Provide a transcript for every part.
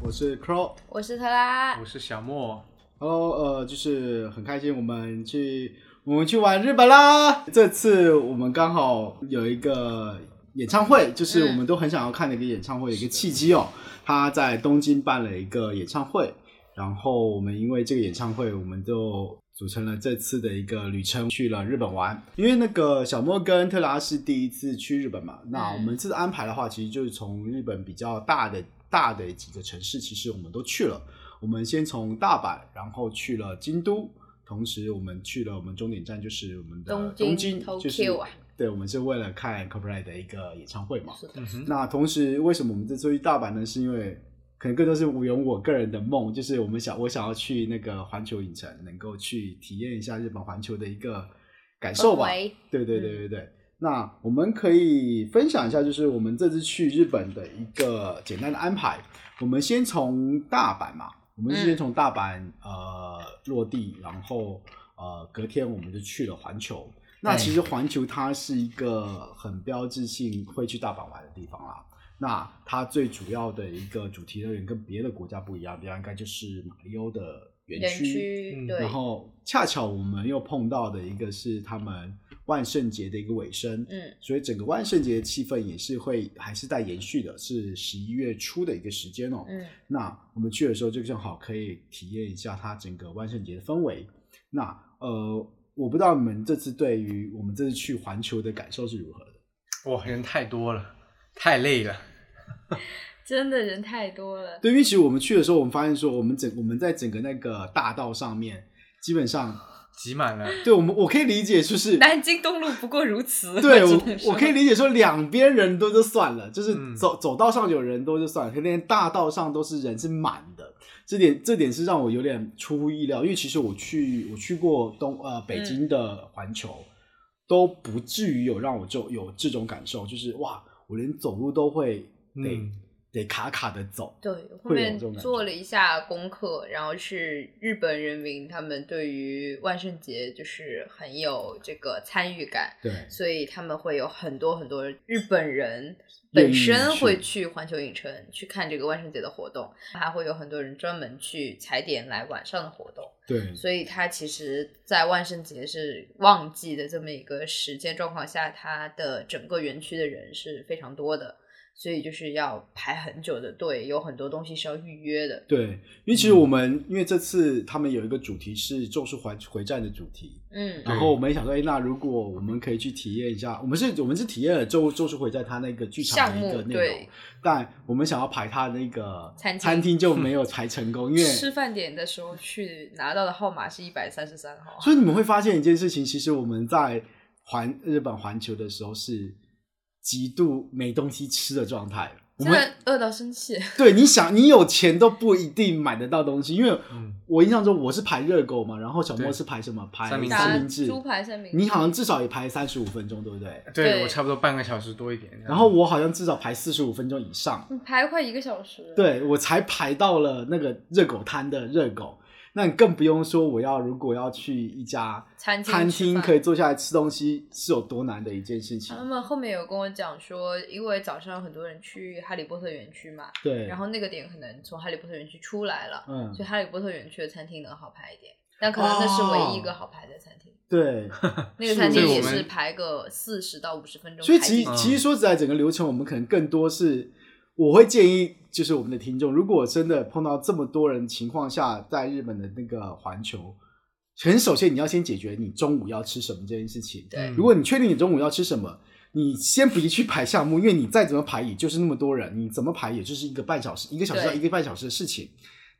我是 Crow。我是特拉我，是小莫，Hello，呃，就是很开心，我们去我们去玩日本啦。这次我们刚好有一个演唱会，就是我们都很想要看的一个演唱会的一个契机哦。他在东京办了一个演唱会，然后我们因为这个演唱会，我们就组成了这次的一个旅程，去了日本玩。因为那个小莫跟特拉是第一次去日本嘛，那我们这次安排的话，其实就是从日本比较大的大的几个城市，其实我们都去了。我们先从大阪，然后去了京都，同时我们去了我们终点站就是我们的东东京京，就是啊对，我们是为了看 Copyright 的一个演唱会嘛。那同时，为什么我们这次去大阪呢？是因为可能更多是有我个人的梦，就是我们想我想要去那个环球影城，能够去体验一下日本环球的一个感受吧对对对对对。那我们可以分享一下，就是我们这次去日本的一个简单的安排。我们先从大阪嘛，我们是先从大阪、呃落地，然后呃隔天我们就去了环球。那其实环球它是一个很标志性会去大阪玩的地方啦。那它最主要的一个主题乐园跟别的国家不一样，比方应该就是马里欧的园园区。嗯区对，然后恰巧我们又碰到的一个是他们万圣节的一个尾声，嗯所以整个万圣节的气氛也是会还是在延续的，是十一月初的一个时间哦。嗯那我们去的时候就正好可以体验一下它整个万圣节的氛围。那呃，我不知道你们这次对于我们这次去环球的感受是如何的？哇，人太多了，太累了，真的人太多了，对，因为其实我们去的时候，我们发现说，我们整我们在整个那个大道上面，基本上，挤满了，对我们我可以理解，就是南京东路不过如此。对 我可以理解说两边人多就算了，就是嗯。走、走道上有人多就算了，可连大道上都是人是满的，这点这点是让我有点出乎意料，因为其实我去我去过东呃北京的环球，都不至于有让我就有这种感受，就是哇，我连走路都会得、嗯得卡卡的走，对，后面做了一下功课，然后是日本人民他们对于万圣节就是很有这个参与感，对所以他们会有很多很多日本人本身会去环球影城去看这个万圣节的活动，还会有很多人专门去踩点来晚上的活动。对所以它其实，在万圣节是旺季的这么一个时间状况下，它的整个园区的人是非常多的，所以就是要排很久的队，有很多东西是要预约的。对，因为其实我们、因为这次他们有一个主题是《咒术回回战》的主题，嗯然后我们也想说，哎，那如果我们可以去体验一下，我们是我们是体验了咒咒术回战他那个剧场的一个内容但我们想要排他的那个餐厅餐厅就没有排成功，因为 吃饭点的时候去拿到的号码是一百三十三号，所以你们会发现一件事情，其实我们在环日本环球的时候是极度没东西吃的状态。我真们饿到生气。对你想，你有钱都不一定买得到东西，因为嗯我印象中我是排热狗嘛，然后小莫是排什么？排三明治三明治。猪排三明治，你好像至少也排三十五分钟，对不对？对对我差不多半个小时多一点，然后我好像至少排四十五分钟以上，你排快一个小时。，对我才排到了那个热狗摊的热狗。那你更不用说，我要如果要去一家餐厅餐厅可以坐下来吃东西，是有多难的一件事情他。们后面有跟我讲说，因为早上有很多人去哈利波特园区嘛，对，然后那个点可能从哈利波特园区出来了，嗯所以哈利波特园区的餐厅能好排一点，但可能那是唯一一个好排的餐厅。对，那个餐厅也是排个四十到五十分钟所以其其实说实在，整个流程我们可能更多是，我会建议就是我们的听众，如果真的碰到这么多人情况下，在日本的那个环球，很首先你要先解决你中午要吃什么这件事情。对如果你确定你中午要吃什么，你先不去排项目，因为你再怎么排也就是那么多人，你怎么排也就是一个半小时、一个小时到一个半小时的事情。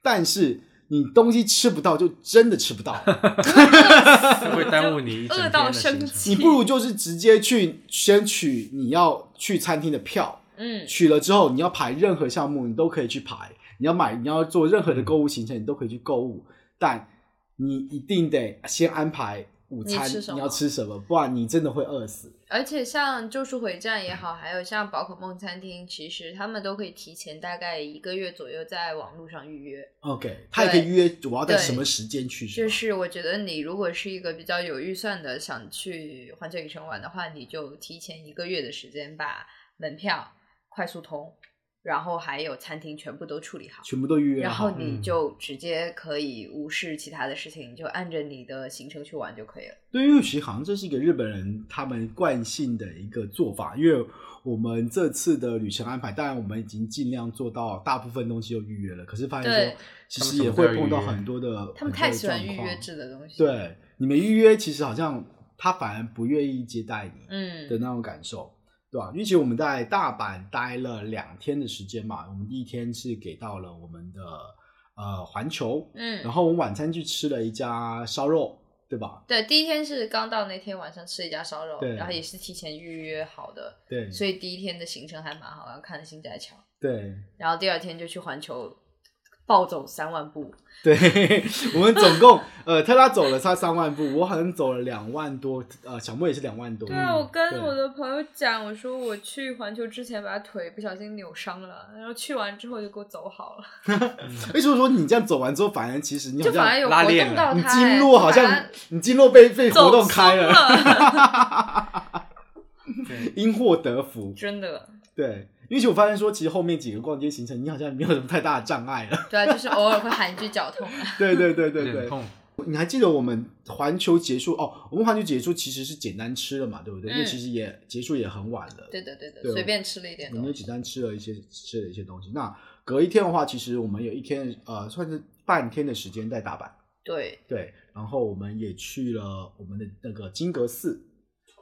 但是你东西吃不到，就真的吃不到。会耽误你一整天饿到的行程。生气。你不如就是直接去先取你要去餐厅的票，嗯，取了之后你要排任何项目，你都可以去排。你要买，你要做任何的购物行程，你都可以去购物。但你一定得先安排午餐，你要吃什么，不然你真的会饿死。而且像《咒术回战》也好，还有像宝可梦餐厅，其实他们都可以提前大概一个月左右在网络上预约。OK，他也可以预约我要在什么时间去，就是我觉得你如果是一个比较有预算的，想去环球影城玩的话，你就提前一个月的时间把门票快速通，然后还有餐厅全部都处理好，全部都预约好然后。你就直接可以无视其他的事情，你就按着你的行程去玩就可以了。对，因为其实好像这是一个日本人他们惯性的一个做法，因为我们这次的旅程安排，当然我们已经尽量做到大部分东西都预约了，可是发现说其实也会碰到很多的，他们太喜欢预约制的东西。，对，你们预约其实好像他反而不愿意接待你嗯的，那种感受，对吧？因为其实我们在大阪待了两天的时间嘛，我们第一天是给到了我们的呃环球，嗯，然后我们晚餐去吃了一家烧肉，对吧？对，第一天是刚到那天晚上吃一家烧肉，然后也是提前预约好的，对，所以第一天的行程还蛮好，然后看了新斋桥，对然后第二天就去环球暴走三万步，对，我们总共 呃，特拉走了差三万步，我好像走了两万多，呃，小莫也是两万多。对啊，嗯我跟我的朋友讲，我说我去环球之前把腿不小心扭伤了，然后去完之后就给我走好了，为什么说你这样走完之后，反而其实你好就反而像有活拉链了。你动到它，经络好像你经络被被活走动开松了，因祸得福。真的。对，因为其实我发现说，其实后面几个逛街行程，你好像没有什么太大的障碍了。对啊，就是偶尔会喊一句脚痛啊。对对对对对。痛。你还记得我们环球结束哦？我们环球结束其实是简单吃了嘛，对不对？因为嗯其实也结束也很晚了。对的对的，对随便吃了一点我们。就简单吃了一些吃了一些东西。那隔一天的话，其实我们有一天呃，算是半天的时间在大阪。对，对，然后我们也去了我们的那个金阁寺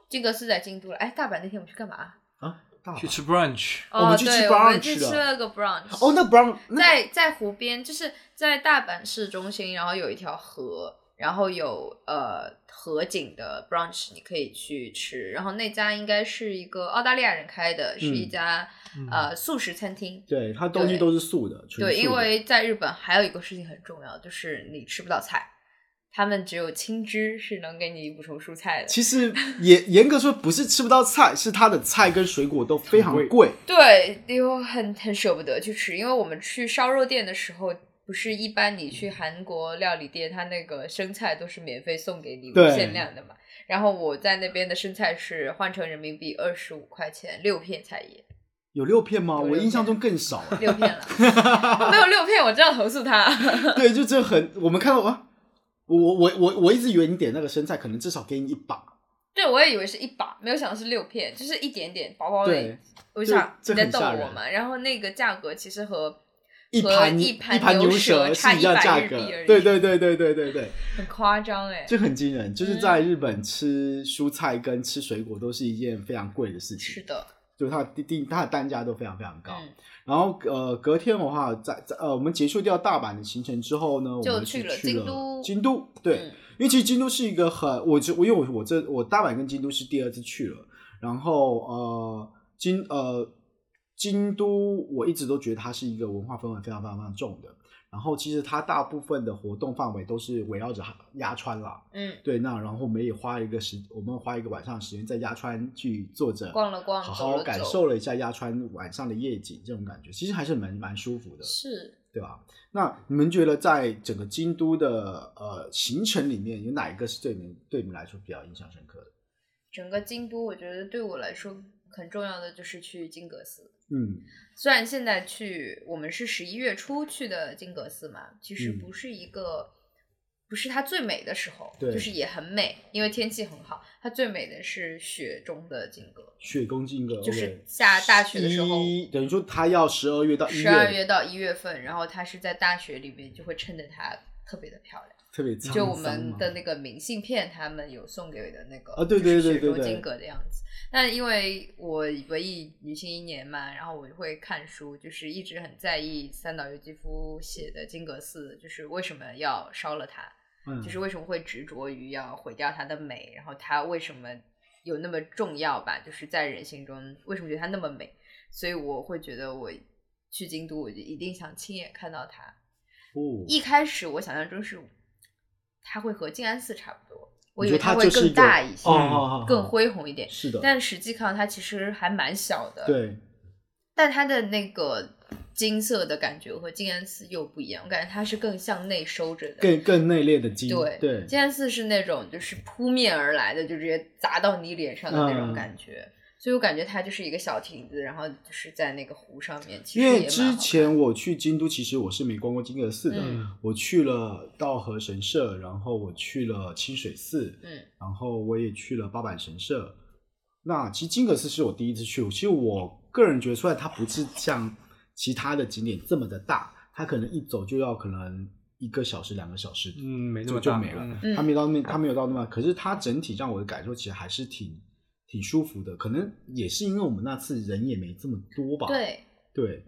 金阁寺在京都了。哎，大阪那天我们去干嘛？啊，大去吃 brunch，我们哦，去吃对，brunch 去了吃了个 brunch。哦，那 brunch 在在湖边，就是在大阪市中心，然后有一条河，然后有呃河景的 brunch，你可以去吃。然后那家应该是一个澳大利亚人开的，是一家、呃素食餐厅。对，它东西都是素的，纯对，素的因为在日本还有一个事情很重要，就是你吃不到菜，他们只有青汁是能给你补充蔬菜的。其实严严格说不是吃不到菜，是它的菜跟水果都非常很贵贵。对，又很很舍不得去吃，因为我们去烧肉店的时候，不是一般你去韩国料理店，它那个生菜都是免费送给你，无限量的嘛。然后我在那边的生菜是换成人民币二十五块钱六片菜叶，有六片吗？我印象中更少、啊。六片了，没有六片我真要投诉他。对，就这很，我们看到啊，我我我我我一直以为你点那个生菜，可能至少给你一把。对，我也以为是一把，没有想到是六片，就是一点点薄薄的对。我就想在逗我嘛，然后那个价格其实和和一盘一盘盘牛舌差是一样价格日币而，已对对对对对对对，很夸张哎。这很惊人。就是嗯在日本吃蔬菜跟吃水果都是一件非常贵的事情，是的，就是它的定它的单价都非常非常高。嗯，然后呃，隔天的话，在在呃，我们结束掉大阪的行程之后呢，我就们是去了京都京都对，嗯因为其实京都是一个很，我就我因为我我这我大阪跟京都是第二次去了，然后呃京呃京都我一直都觉得它是一个文化氛围非常非常非常重的，然后其实它大部分的活动范围都是围绕着鸭川啦，嗯，对，那然后我们也花一个时，我们花一个晚上的时间在鸭川去坐着逛了逛好好感受了一下鸭川晚上的夜景，这种感觉其实还是蛮蛮舒服的，是对吧？那你们觉得在整个京都的呃行程里面，有哪一个是对你们对你们来说比较印象深刻的？整个京都，我觉得对我来说很重要的就是去金阁寺。嗯，虽然现在去我们是十一月初去的金阁寺嘛，其实嗯不是一个、不是它最美的时候，对就是也很美，因为天气很好。它最美的是雪中的金阁，雪宫金阁就是下大雪的时候一等于说它要十二月到一十二月到一月份，然后它是在大雪里面，就会衬得它特别的漂亮。特别就我们的那个明信片，他们有送给的那个啊对对就是对对对雪中金阁的样子。那因为我文艺女青一年嘛，然后我就会看书，就是一直很在意三岛由纪夫写的金阁寺，就是为什么要烧了它，嗯，就是为什么会执着于要毁掉它的美，然后它为什么有那么重要吧？就是在人心中，为什么觉得它那么美？所以我会觉得我去京都，我就一定想亲眼看到它。哦，一开始我想象中是它会和静安寺差不多，我以为它会更觉得它就是一个大一些，更恢宏一点。是的，但实际看到它其实还蛮小的，。对，但它的那个金色的感觉和静安寺又不一样，我感觉它是更向内收着的。更更内敛的金，对对，静安寺是那种就是扑面而来的，就直接砸到你脸上的那种嗯感觉。所以我感觉它就是一个小亭子，然后就是在那个湖上面。其因为之前我去京都，其实我是没逛过金阁寺的，嗯我去了道和神社，然后我去了清水寺，嗯然后我也去了八坂神社。那其实金阁寺是我第一次去，其实我个人觉得，虽然它不是像其他的景点这么的大，它可能一走就要可能一个小时、两个小时，嗯，没那就么大就没了。嗯它没到那，它没有到那么，可是它整体让我的感受其实还是挺挺舒服的。可能也是因为我们那次人也没这么多吧。对，对，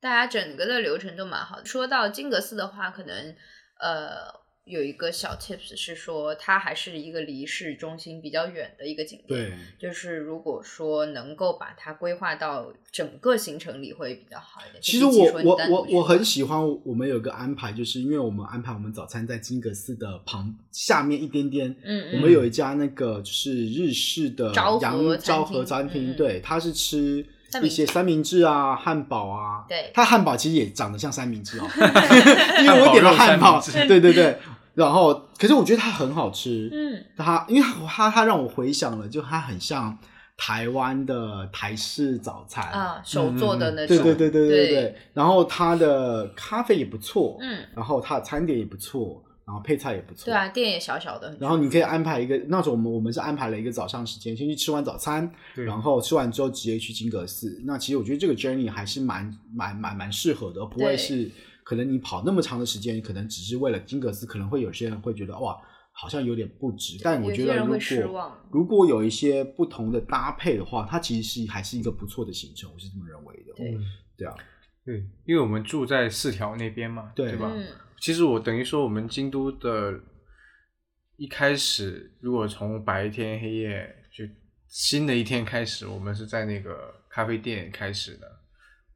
大家整个的流程都蛮好的。说到金阁寺的话，可能呃有一个小 tips 是说，它还是一个离市中心比较远的一个景点。对，就是如果说能够把它规划到整个行程里会比较好一点。其实我我我我很喜欢我们有个安排，就是因为我们安排我们早餐在金阁寺的旁下面一点点，嗯嗯我们有一家那个就是日式的昭和洋餐昭和厅餐厅，嗯嗯对，它是吃一些三明治啊、汉堡啊，对它汉堡其实也长得像三明治哦，因为我点了汉堡，对对对，然后可是我觉得它很好吃，嗯。它因为它它让我回想了，就它很像台湾的台式早餐。啊手做的那种，对对对对对对。对，然后它的咖啡也不错，嗯，然后它的餐点也不错，然后配菜也不错，对啊，店也小小的，然后你可以安排一个，那时候我们我们是安排了一个早上时间，先去吃完早餐，然后吃完之后直接去金阁寺。那其实我觉得这个 journey 还是蛮蛮蛮蛮适合的，不会对。是可能你跑那么长的时间，可能只是为了金格斯，可能会有些人会觉得哇，好像有点不值。但我觉得如果如果有一些不同的搭配的话，它其实是还是一个不错的行程，我是这么认为的。对对啊，对，因为我们住在四条那边嘛，对对吧？嗯其实我等于说，我们京都的一开始，如果从白天黑夜就新的一天开始，我们是在那个咖啡店开始的。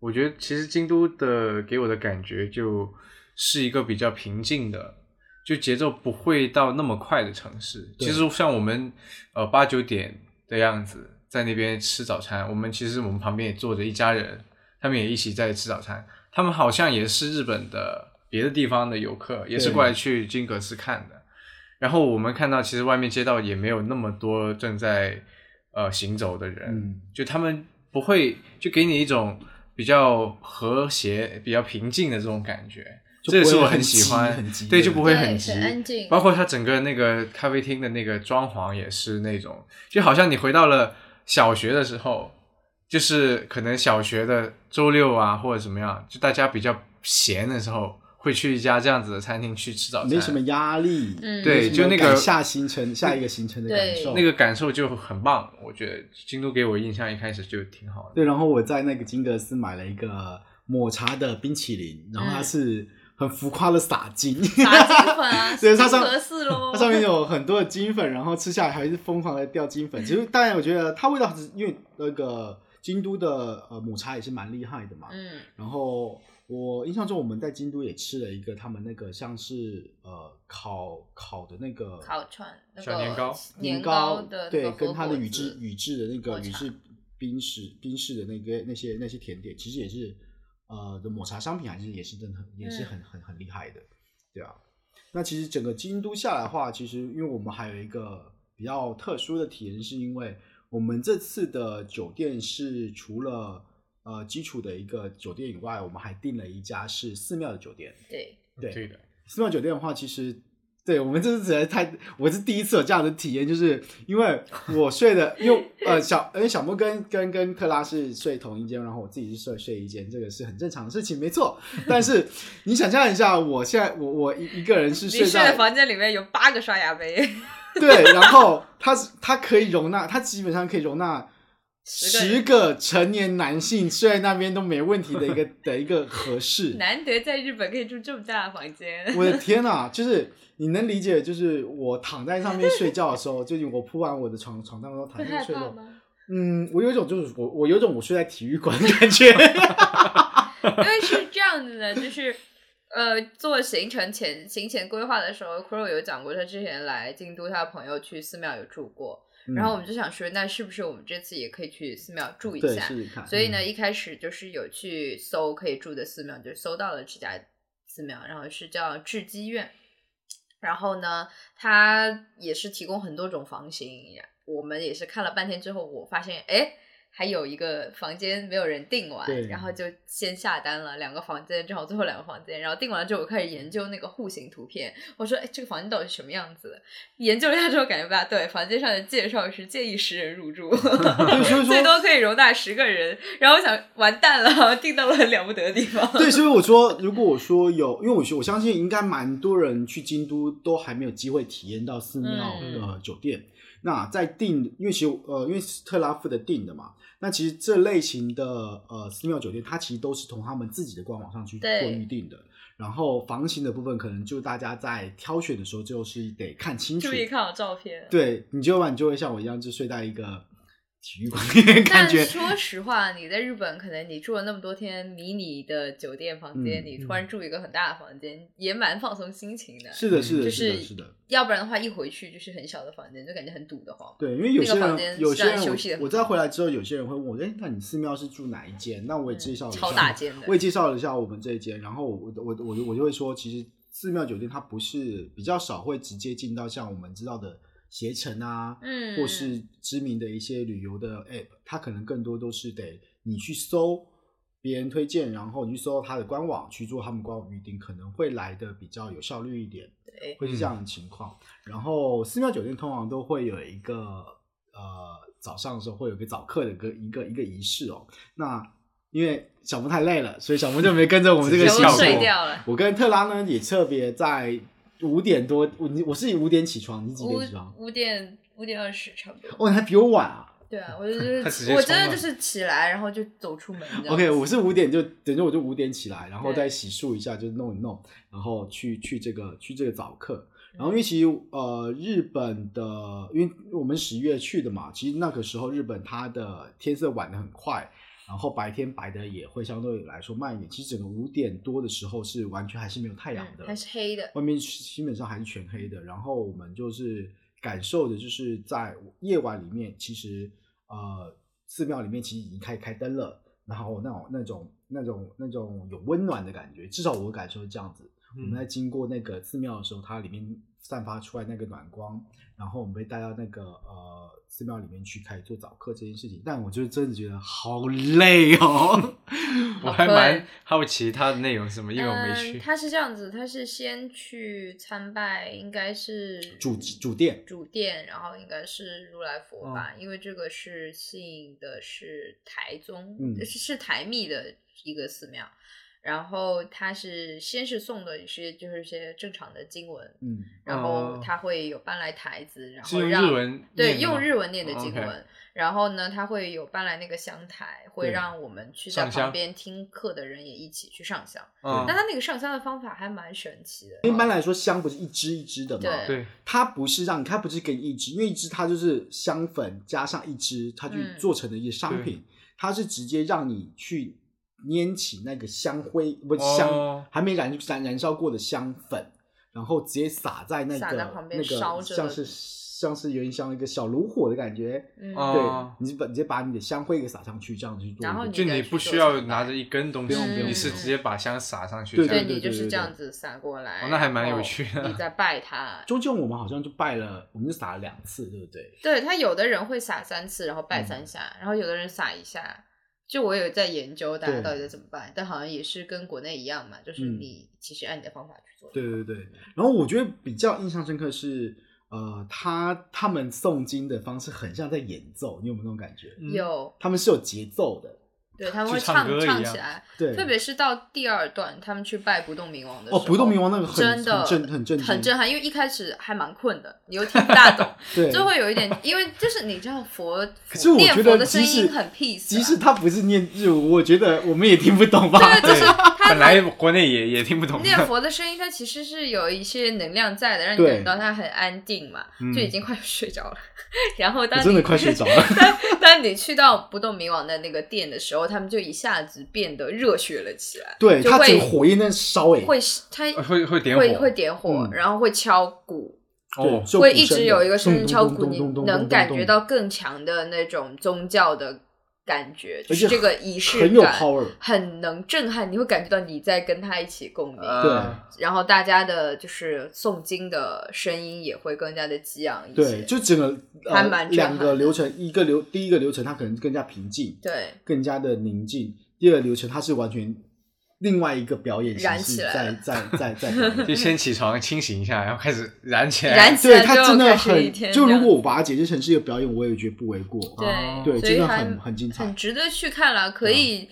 我觉得其实京都的给我的感觉就是一个比较平静的，就节奏不会到那么快的城市。其实像我们呃八九点的样子在那边吃早餐，我们其实我们旁边也坐着一家人，他们也一起在吃早餐。他们好像也是日本的别的地方的游客，也是过来去金阁寺看的。然后我们看到，其实外面街道也没有那么多正在呃行走的人，嗯就他们不会就给你一种比较和谐、比较平静的这种感觉。这也是我很喜欢很急，对，就不会很急，很安静包括它整个那个咖啡厅的那个装潢也是那种，就好像你回到了小学的时候，就是可能小学的周六啊或者怎么样，就大家比较闲的时候，会去一家这样子的餐厅去吃早餐，没什么压力，嗯对就那个下行程下一个行程的感受，那个感受就很棒。我觉得京都给我印象一开始就挺好的。对，然后我在那个金阁寺买了一个抹茶的冰淇淋，然后它是很浮夸的撒金，撒金粉啊，对它上它上面有很多的金粉，然后吃下来还是疯狂的掉金粉。其实当然，我觉得它味道是因为那个京都的呃抹茶也是蛮厉害的嘛。嗯然后我印象中我们在京都也吃了一个他们那个像是呃烤烤的那个烤串那个小年糕年糕对，的对跟它的宇治宇治的那个宇治冰室冰室的那个那些那些甜点，其实也是呃的抹茶商品，还是也是真的很也是嗯很很很厉害的，对啊。那其实整个京都下来的话，其实因为我们还有一个比较特殊的体验，是因为我们这次的酒店是除了呃基础的一个酒店以外，我们还订了一家是寺庙的酒店。对，对对的，寺庙酒店的话，其实对我们这次实在太，我是第一次有这样的体验，就是因为我睡的，因为呃小，因为小莫跟跟跟克拉是睡同一间，然后我自己是睡睡一间，这个是很正常的事情，没错。但是你想象一下，我现在我我一一个人是睡在睡的房间里面有八个刷牙杯，对，然后它是它可以容纳，它基本上可以容纳。十个成年男性睡在那边都没问题的一个 的一个合适，难得在日本可以住这么大的房间。我的天呐，就是你能理解，就是我躺在上面睡觉的时候，就是我铺完我的床床单，然后躺会害在那睡的时候，怕吗？嗯，我有一种就是我我有一种我睡在体育馆的感觉。因为是这样子的，就是呃，做行程前行前规划的时候，Crow 有讲过，他之前来京都，他的朋友去寺庙有住过，然后我们就想说，那是不是我们这次也可以去寺庙住一下？试试看，所以呢，一开始就是有去搜可以住的寺庙，就搜到了这家寺庙，然后是叫智积院。然后呢，它也是提供很多种房型。我们也是看了半天之后，我发现，哎，还有一个房间没有人订完，然后就先下单了两个房间，正好最后两个房间，然后订完了之后，我开始研究那个户型图片，我说，哎，这个房间到底是什么样子的？研究了一下之后，感觉不大对，房间上的介绍是建议十人入住，最，多可以容纳十个人，然后我想完蛋了，订到了很了不得的地方。对，所以我说，如果我说有，因为我说我相信应该蛮多人去京都都还没有机会体验到寺庙嗯的酒店。那在订，因为其实呃，因为是特拉夫的订的嘛，那其实这类型的呃寺庙酒店，它其实都是从他们自己的官网上去做预定的。然后房型的部分，可能就大家在挑选的时候，就是得看清楚注。意看好照片。对你就晚你就会像我一样，就睡在一个体育馆 感觉但说实话，你在日本，可能你住了那么多天迷你的酒店房间，嗯你突然住一个很大的房间，也蛮放松心情的。是的，是的，就是的，是的。要不然的话，一回去就是很小的房间，就感觉很堵得慌。对，因为有些房间人，有些人休息得人我，我再回来之后，有些人会问我，哎，那你寺庙是住哪一间？那我也介绍了一下，嗯超大间的我也介绍了一下我们这一间，然后我我我我我就会说，其实寺庙酒店它不是比较少会直接进到像我们知道的携程啊，嗯或是知名的一些旅游的 app，它可能更多都是得你去搜别人推荐，然后你去搜它的官网去做他们官网预订，可能会来的比较有效率一点。对，会是这样的情况。然后寺庙酒店通常都会有一个呃早上的时候会有个早课的一个一个一个仪式哦。那因为小木太累了，所以小木就没跟着我们这个全部行程。睡掉了。我跟特拉呢也特别在五点多，我你我是五点起床，你几点起床？五点五点二十差不多。哦，你还比我晚啊。对啊，我就 是我真的就是起来，然后就走出门。OK，我是五点就等于我就五点起来，然后再洗漱一下，就弄一弄，然后去去这个去这个早课。然后因嗯为其实呃日本的，因为我们十月去的嘛，其实那个时候日本它的天色晚的很快，然后白天白的也会相对来说慢一点。其实整个五点多的时候是完全还是没有太阳的，嗯还是黑的。外面基本上还是全黑的。然后我们就是感受的就是在夜晚里面，其实呃寺庙里面其实已经开开灯了，然后那种那种那种那种有温暖的感觉，至少我感受是这样子。我们在经过那个寺庙的时候，它里面散发出来那个暖光，然后我们被带到那个呃寺庙里面去开始做早课这件事情。但我就真的觉得好累哦。我还蛮好奇它的内容是什么，因为我没嗯，去。他是这样子，他是先去参拜，应该是主主殿主殿，然后应该是如来佛哦吧，因为这个是信的是台宗，嗯是是台密的一个寺庙。然后他是先是送的是就是一些正常的经文，嗯，然后哦他会有搬来台子，然后让日文对用日文念的哦经文，然后呢，他会有搬来那个香台，会让我们去在旁边听课的人也一起去上香。嗯那他那个上香的方法还蛮神奇的，一般来说香不是一支一支的吗？对对，它不是让你它不是给你一支，因为一支它就是香粉加上一支，它去嗯做成的一些商品，它是直接让你去拈起那个香灰，不是香、哦还没燃燃燃烧过的香粉，然后直接撒在那个撒在旁边那个烧着像是像是有点像一个小炉火的感觉。对，你就把直接把你的香灰给撒上去，这样去做。然后你就你不需要拿着一根东西你是直接把香撒上去。对对你就是对对这样子撒过来，哦那还蛮有趣的你在拜他，中间我们好像就拜了，我们就撒了两次，对不对？对他有的人会撒三次，然后嗯拜三下，然后有的人撒一下。就我有在研究大家到底在怎么办，但好像也是跟国内一样嘛，就是嗯。你其实按你的方法去做。对对对，然后我觉得比较印象深刻是，呃，他他们诵经的方式很像在演奏，你有没有那种感觉？嗯。有，他们是有节奏的，对他们会唱唱起来，对，特别是到第二段，他们去拜不动明王的时候哦，候，不动明王那个很真的很震很震很震撼，因为一开始还蛮困的，你又听不大懂，对，就会有一点，因为就是你知道佛，可是我念觉佛的声得即使音很 peace，啊即使他不是念日文，我觉得我们也听不懂吧？对，就是他本来国内也也听不懂。念佛的声音，它其实是有一些能量在的，让你对感到它很安定嘛，嗯就已经快睡着了。然后当你真的快睡着了。当你去到不动明王的那个殿的时候，他们就一下子变得热血了起来。对，就会他整个火焰在烧，诶，会他呃会会点火，会会点火，嗯然后会敲鼓，哦，会一直有一个声音敲鼓，你能感觉到更强的那种宗教的感觉，就是这个仪式很有感 power。很能震撼，你会感觉到你在跟他一起共鸣。对然后大家的就是诵经的声音也会更加的激昂一些。对，就整个呃还蛮震两个流程，一个流第一个流程它可能更加平静，对更加的宁静；第二个流程它是完全另外一个表演形燃式起来在在在在。就先起床清醒一下，然后开始燃起来。燃起来它真的很，就如果我把它解释成是一个表演，我也觉得不为过。对对，真的很很精彩很。值得去看了，可以、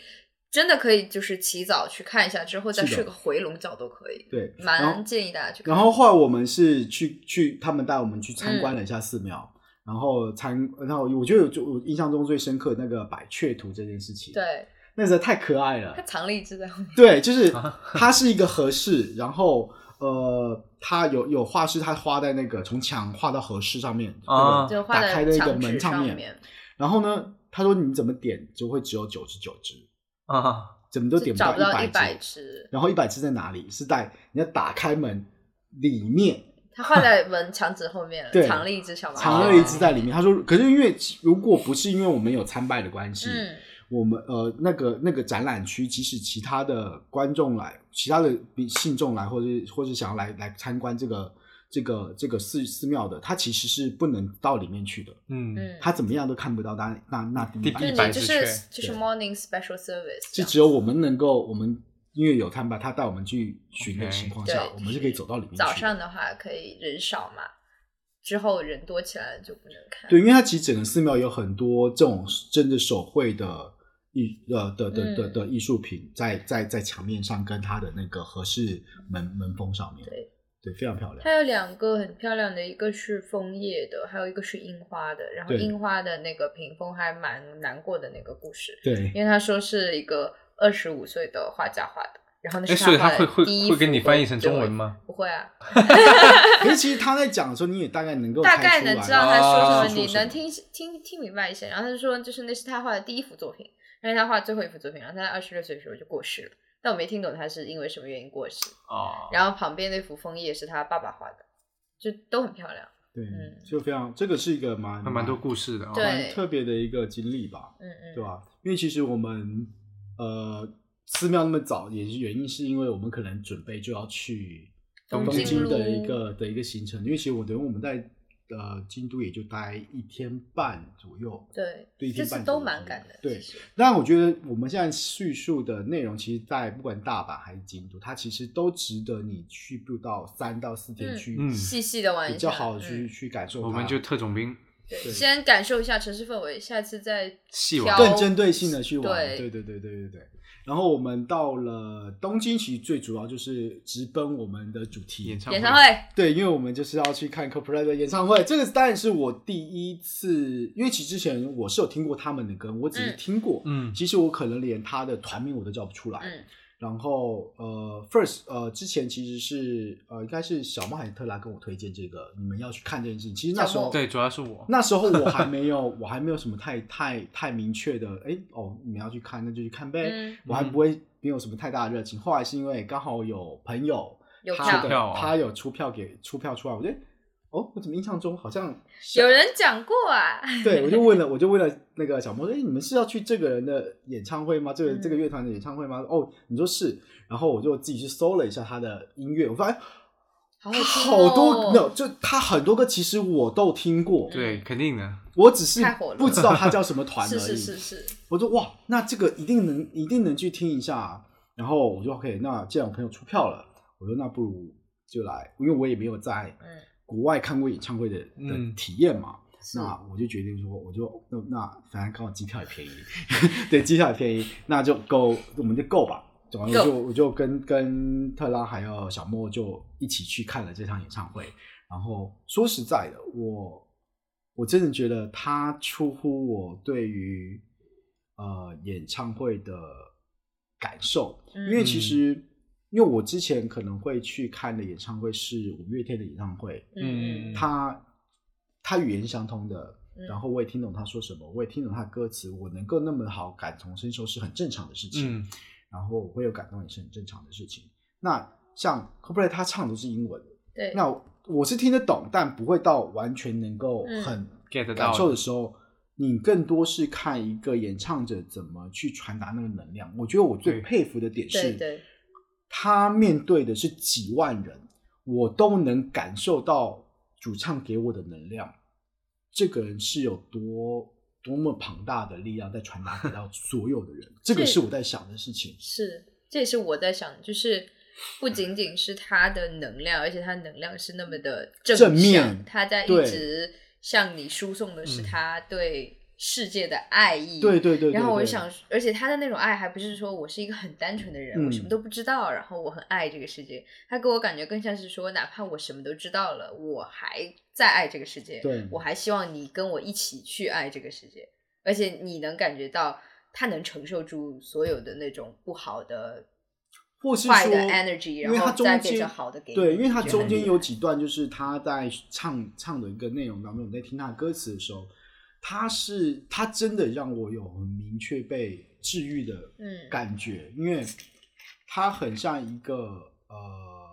真的可以就是起早去看一下，之后再睡个回笼觉都可以，对，蛮建议大家去看。然后后来我们是去去，他们带我们去参观了一下寺庙，然后参，然后我觉得有就我印象中最深刻那个百雀图这件事情，，对，那实在太可爱了它。藏了一只在后面，对，就是 它是一个合适，然后呃，它有有画是他画在那个从墙画到合适上面，啊那个就画打开的那个在墙纸门上面，然后呢，他说你怎么点就会只有九十九只，啊，怎么都点不到一一百只。只，然后一百只在哪里？是在你要打开门里面 他画在门墙纸后面了，对藏了一只小麻藏了一只在里面。他说，可是因为如果不是因为我们有参拜的关系，嗯，我们呃那个那个展览区，即使其他的观众来，其他的信众来，或者或者想要来来参观这个这个这个寺寺庙的，他其实是不能到里面去的，嗯，嗯，他怎么样都看不到那那那第第一百就是就是就是 morning special service，就只有我们能够，我们因为有参拜，他带我们去巡的情况下对我们是可以走到里面去。早上的话可以人少嘛，之后人多起来了就不能看。对，因为它其实整个寺庙有很多这种真的手绘的艺呃的的的嗯的艺术品在在在墙面上跟它的那个合适门门封上面，对对，非常漂亮。它有两个很漂亮的，一个是枫叶的，还有一个是樱花的。然后对樱花的那个屏风还蛮难过的那个故事，对，因为他说是一个二十五岁的画家画的，然后那所以他会会第一会给你翻译成中文吗？不会啊 可是其实他在讲的时候，你也大概能够大概能知道他说什么，啊你能听听听明白一些。然后他就说，就是那是他画的第一幅作品，但是他画最后一幅作品，然后他在二十六岁的时候就过世了。但我没听懂他是因为什么原因过世。哦，然后旁边那幅枫叶是他爸爸画的，就都很漂亮。对嗯，就非常这个是一个蛮蛮多故事的哦。蛮特别的一个经历吧，嗯嗯，对吧？因为其实我们呃寺庙那么早，也是原因是因为我们可能准备就要去东京的一个的一个行程，因为其实我等于我们在呃京都也就待一天半左右，对，对一这次都天半左右蛮赶的。对其实当然，我觉得我们现在叙述的内容，其实，在不管大阪还是京都，它其实都值得你去不到三到四天嗯去，嗯细细的玩一下，比较好的去、嗯去感受。我们就特种兵对，对先感受一下城市氛围，下次再细玩更针对性的去玩。对对对对对对对。然后我们到了东京，其实最主要就是直奔我们的主题。演唱演唱会。对，因为我们就是要去看 Coldplay 的演唱会，这个当然是我第一次，因为其实之前我是有听过他们的歌，我只是嗯。听过，嗯。其实我可能连他的团名我都叫不出来。嗯，然后呃，First 呃，之前其实是呃，应该是小猫还是特拉跟我推荐这个，你们要去看这件事情。其实那时候对，主要是我。那时候我还 没有，我还没有什么太太太明确的，哎哦，你们要去看，那就去看呗。嗯我还不会没有什么太大的热情。后来是因为刚好有朋友他有出票给出票出来，我觉得哦，我怎么印象中好像有人讲过啊，对，我就问了，我就问了那个小莫，哎，你们是要去这个人的演唱会吗？这个、嗯这个乐团的演唱会吗？哦，你说是，然后我就自己去搜了一下他的音乐，我发现他好听好多哦没有，就他很多歌其实我都听过，对，肯定的。我只是不知道他叫什么团而已。是是是是，我说哇，那这个一定能一定能去听一下啊。然后我就 OK，那既然我朋友出票了，我说那不如就来，因为我也没有在嗯国外看过演唱会的的嗯体验嘛。是那我就决定说，我就那那反正刚好机票也便宜，对，机票也便宜，那就够，我们就够吧。总之我就我就跟跟特拉还有小莫就一起去看了这场演唱会。然后说实在的，我我真的觉得他出乎我对于呃演唱会的感受，嗯因为其实因为我之前可能会去看的演唱会是五月天的演唱会，嗯嗯他他语言相通的，嗯。然后我也听懂他说什么，我也听懂他的歌词，我能够那么好感同身受是很正常的事情。嗯。然后我会有感动也是很正常的事情。那像 Coldplay 他唱的都是英文，对，那我是听得懂，但不会到完全能够嗯。很，get 到感受的时候，你更多是看一个演唱者怎么去传达那个能量。我觉得我最佩服的点是，对对，他面对的是几万人，我都能感受到主唱给我的能量。这个人是有多多么庞大的力量在传达给到所有的人，这个是我在想的事情。是，这也是我在想，就是不仅仅是他的能量，而且他能量是那么的正正面他在一直向你输送的是嗯他对世界的爱意。对对对对对然后我就想，而且他的那种爱，还不是说我是一个很单纯的人，我什么嗯都不知道，然后我很爱这个世界。他给我感觉更像是说，哪怕我什么都知道了，我还在爱这个世界，对我还希望你跟我一起去爱这个世界，而且你能感觉到他能承受住所有的那种不好的。或是坏的说 energy，因为他中然后再变间成好的给你对，因为他中间有几段就是他在唱唱的一个内容当中，我在听他的歌词的时候，他是他真的让我有很明确被治愈的嗯感觉，因为他很像一个呃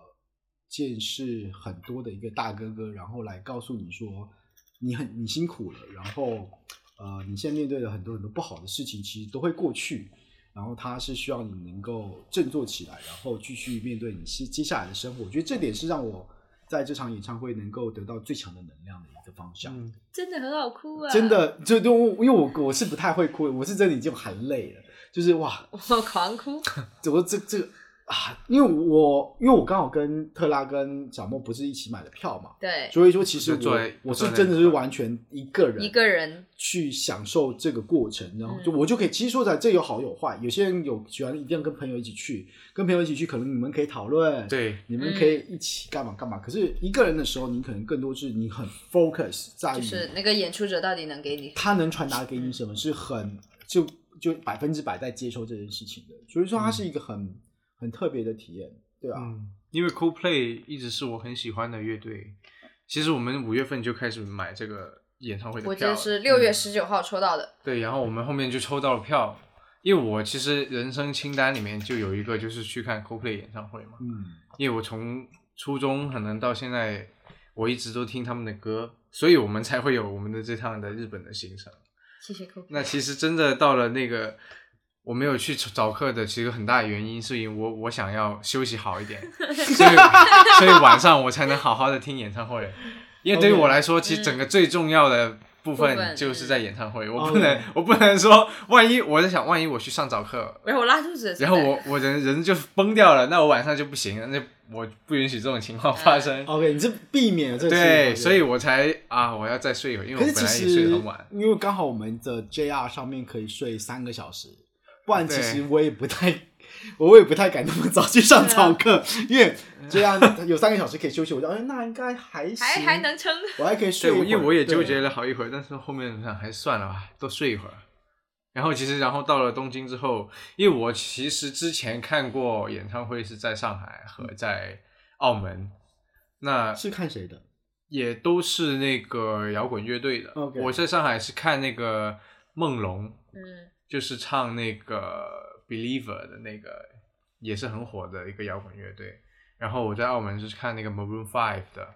见识很多的一个大哥哥，然后来告诉你说你很你辛苦了，然后呃你现在面对的很多很多不好的事情，其实都会过去。然后他是需要你能够振作起来，然后继续面对你接接下来的生活。我觉得这点是让我在这场演唱会能够得到最强的能量的一个方向。嗯，真的很好哭啊！真，的，就就因为我我是不太会哭，我是真的已经含泪了，就是哇，我狂哭。怎么这这个啊？因为我因为我刚好跟特拉跟小莫不是一起买的票嘛，对，所以说其实我我是真的是完全一个人一个人去享受这个过程，然后就嗯我就可以，其实说起来这有好有坏，有些人有喜欢一定要跟朋友一起去，跟朋友一起去，可能你们可以讨论，，对，你们可以一起干嘛干嘛。可是一个人的时候，你可能更多是你很 focus 在于就是那个演出者到底能给你他能传达给你什么，是很就就百分之百在接受这件事情的，所以说它是一个很、很特别的体验，对啊，嗯，因为 Coldplay 一直是我很喜欢的乐队。其实我们五月份就开始买这个演唱会的票，我记得是六月嗯十九号抽到的。对，然后我们后面就抽到了票，因为我其实人生清单里面就有一个就是去看 Coldplay 演唱会嘛，嗯，因为我从初中可能到现在，我一直都听他们的歌，所以我们才会有我们的这趟的日本的行程。谢谢 Coldplay。那其实真的到了那个我没有去找课的，其实很大的原因是因为我我想要休息好一点，所以所以晚上我才能好好的听演唱会。因为对于我来说，其实整个最重要的部部分分就是在演唱会，我不能我不能说万一我在想，万一我去上早课，然后我拉肚子然后我我人人就崩掉了，那我晚上就不行了，那我不允许这种情况发生。OK，你是避免了这个对，所以我才啊，我要再睡一会儿，因为我本来也睡得很晚。因为刚好我们的 JR 上面可以睡三个小时，不然其实我也不太，我也不太敢那么早去上早课，因为这样有三个小时可以休息，我就哎那应该还行，还还能撑。我还可以睡对，一会儿，因为我也纠结了好一会儿，但是后面想还是算了吧，多睡一会儿。然后其实，然后到了东京之后，因为我其实之前看过演唱会是在上海和在澳门，那是看谁的？也都是那个摇滚乐队的。我在上海是看那个梦龙，嗯，就是唱那个 Believer 的那个，也是很火的一个摇滚乐队。然后我在澳门是看那个 Maroon Five 的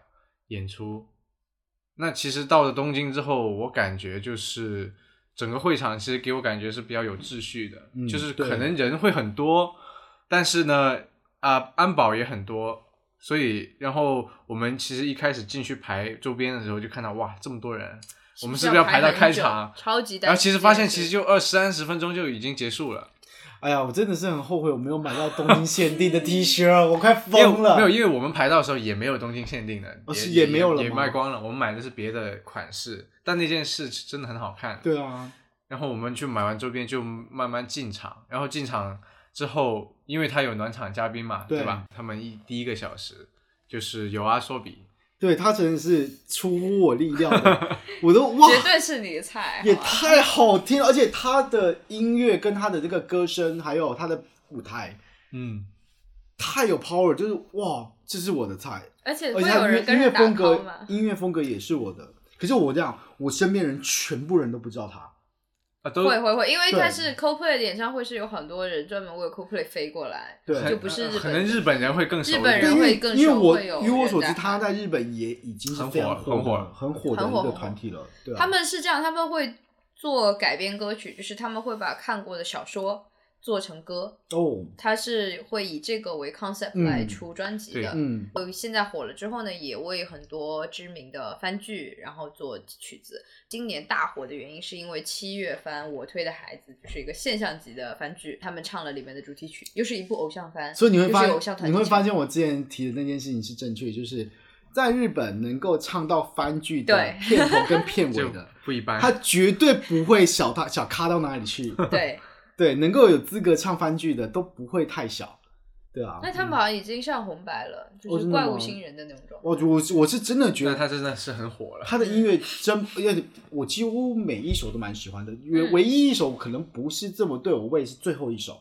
演出。那其实到了东京之后，我感觉就是整个会场其实给我感觉是比较有秩序的，嗯就是可能人会很多，但是呢，啊、安保也很多。所以，然后我们其实一开始进去排周边的时候，就看到哇，这么多人，我们是不是要排到开场？超级然后其实发现其实就二三十分钟就已经结束了，哎呀，我真的是很后悔我没有买到东京限定的 T 恤，我快 疯了。没有，因为我们排到的时候也没有东京限定的，哦是也也没有了也吗卖光了。我们买的是别的款式，但那件事真的很好看。对啊，然后我们去买完周边就慢慢进场，然后进场之后，因为他有暖场嘉宾嘛，对对吧？他们一第一个小时就是有阿说比，对他真的是出乎我意料的，我都哇，绝对是你的菜，也太好听了，而且他的音乐跟他的这个歌声，还有他的舞台，嗯，太有 power，就是哇，这是我的菜。而且而且音乐风格？音乐风格也是我的。可是我这样，我身边人全部人都不知道他。啊都会会会，因为对它是 CoPlay 的演唱会，是有很多人专门为 CoPlay 飞过来，对就不是日本可能日本人会更日本人会更因为我熟会有因为我所知，他在日本也已经是非常很火的很火的一个很火很火团体了，对啊。他们是这样，他们会做改编歌曲，就是他们会把看过的小说做成歌，哦，他是会以这个为 concept 嗯来出专辑的。嗯，呃，现在火了之后呢，也为很多知名的番剧然后做曲子。今年大火的原因是因为七月番《我推的孩子》就是一个现象级的番剧，他们唱了里面的主题曲，又是一部偶像番，所以你会发又是偶像团体唱你会发现我之前提的那件事情是正确，就是在日本能够唱到番剧的对片头跟片尾 的，不一般。他绝对不会小到小咖到哪里去。对，对，能够有资格唱番剧的都不会太小，对啊。那他们好像已经上红白了，就是怪物新人的那种状态。我我我是真的觉得他真的是很火了。他的音乐真，因为我几乎每一首都蛮喜欢的，因为唯一一首可能不是这么对我胃是最后一首。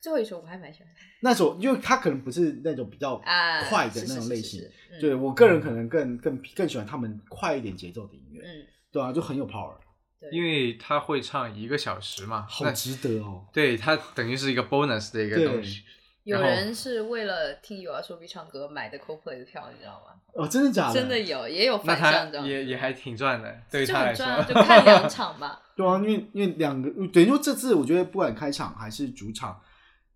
最后一首我还蛮喜欢那首，因为他可能不是那种比较啊，快的那种类型，是嗯对我个人可能更更更喜欢他们快一点节奏的音乐，嗯，对啊，就很有 power，对，因为他会唱一个小时嘛，那好值得哦。对他等于是一个 bonus 的一个东西。有人是为了听 U R 说 B 唱歌买的 CoPlay 的票，你知道吗？哦，真的假的？真的有，也有反向的，也也还挺赚的，对于就他来很赚啊，就。看两场嘛。对啊，因为因为两个等于说这次我觉得不管开场还是主场，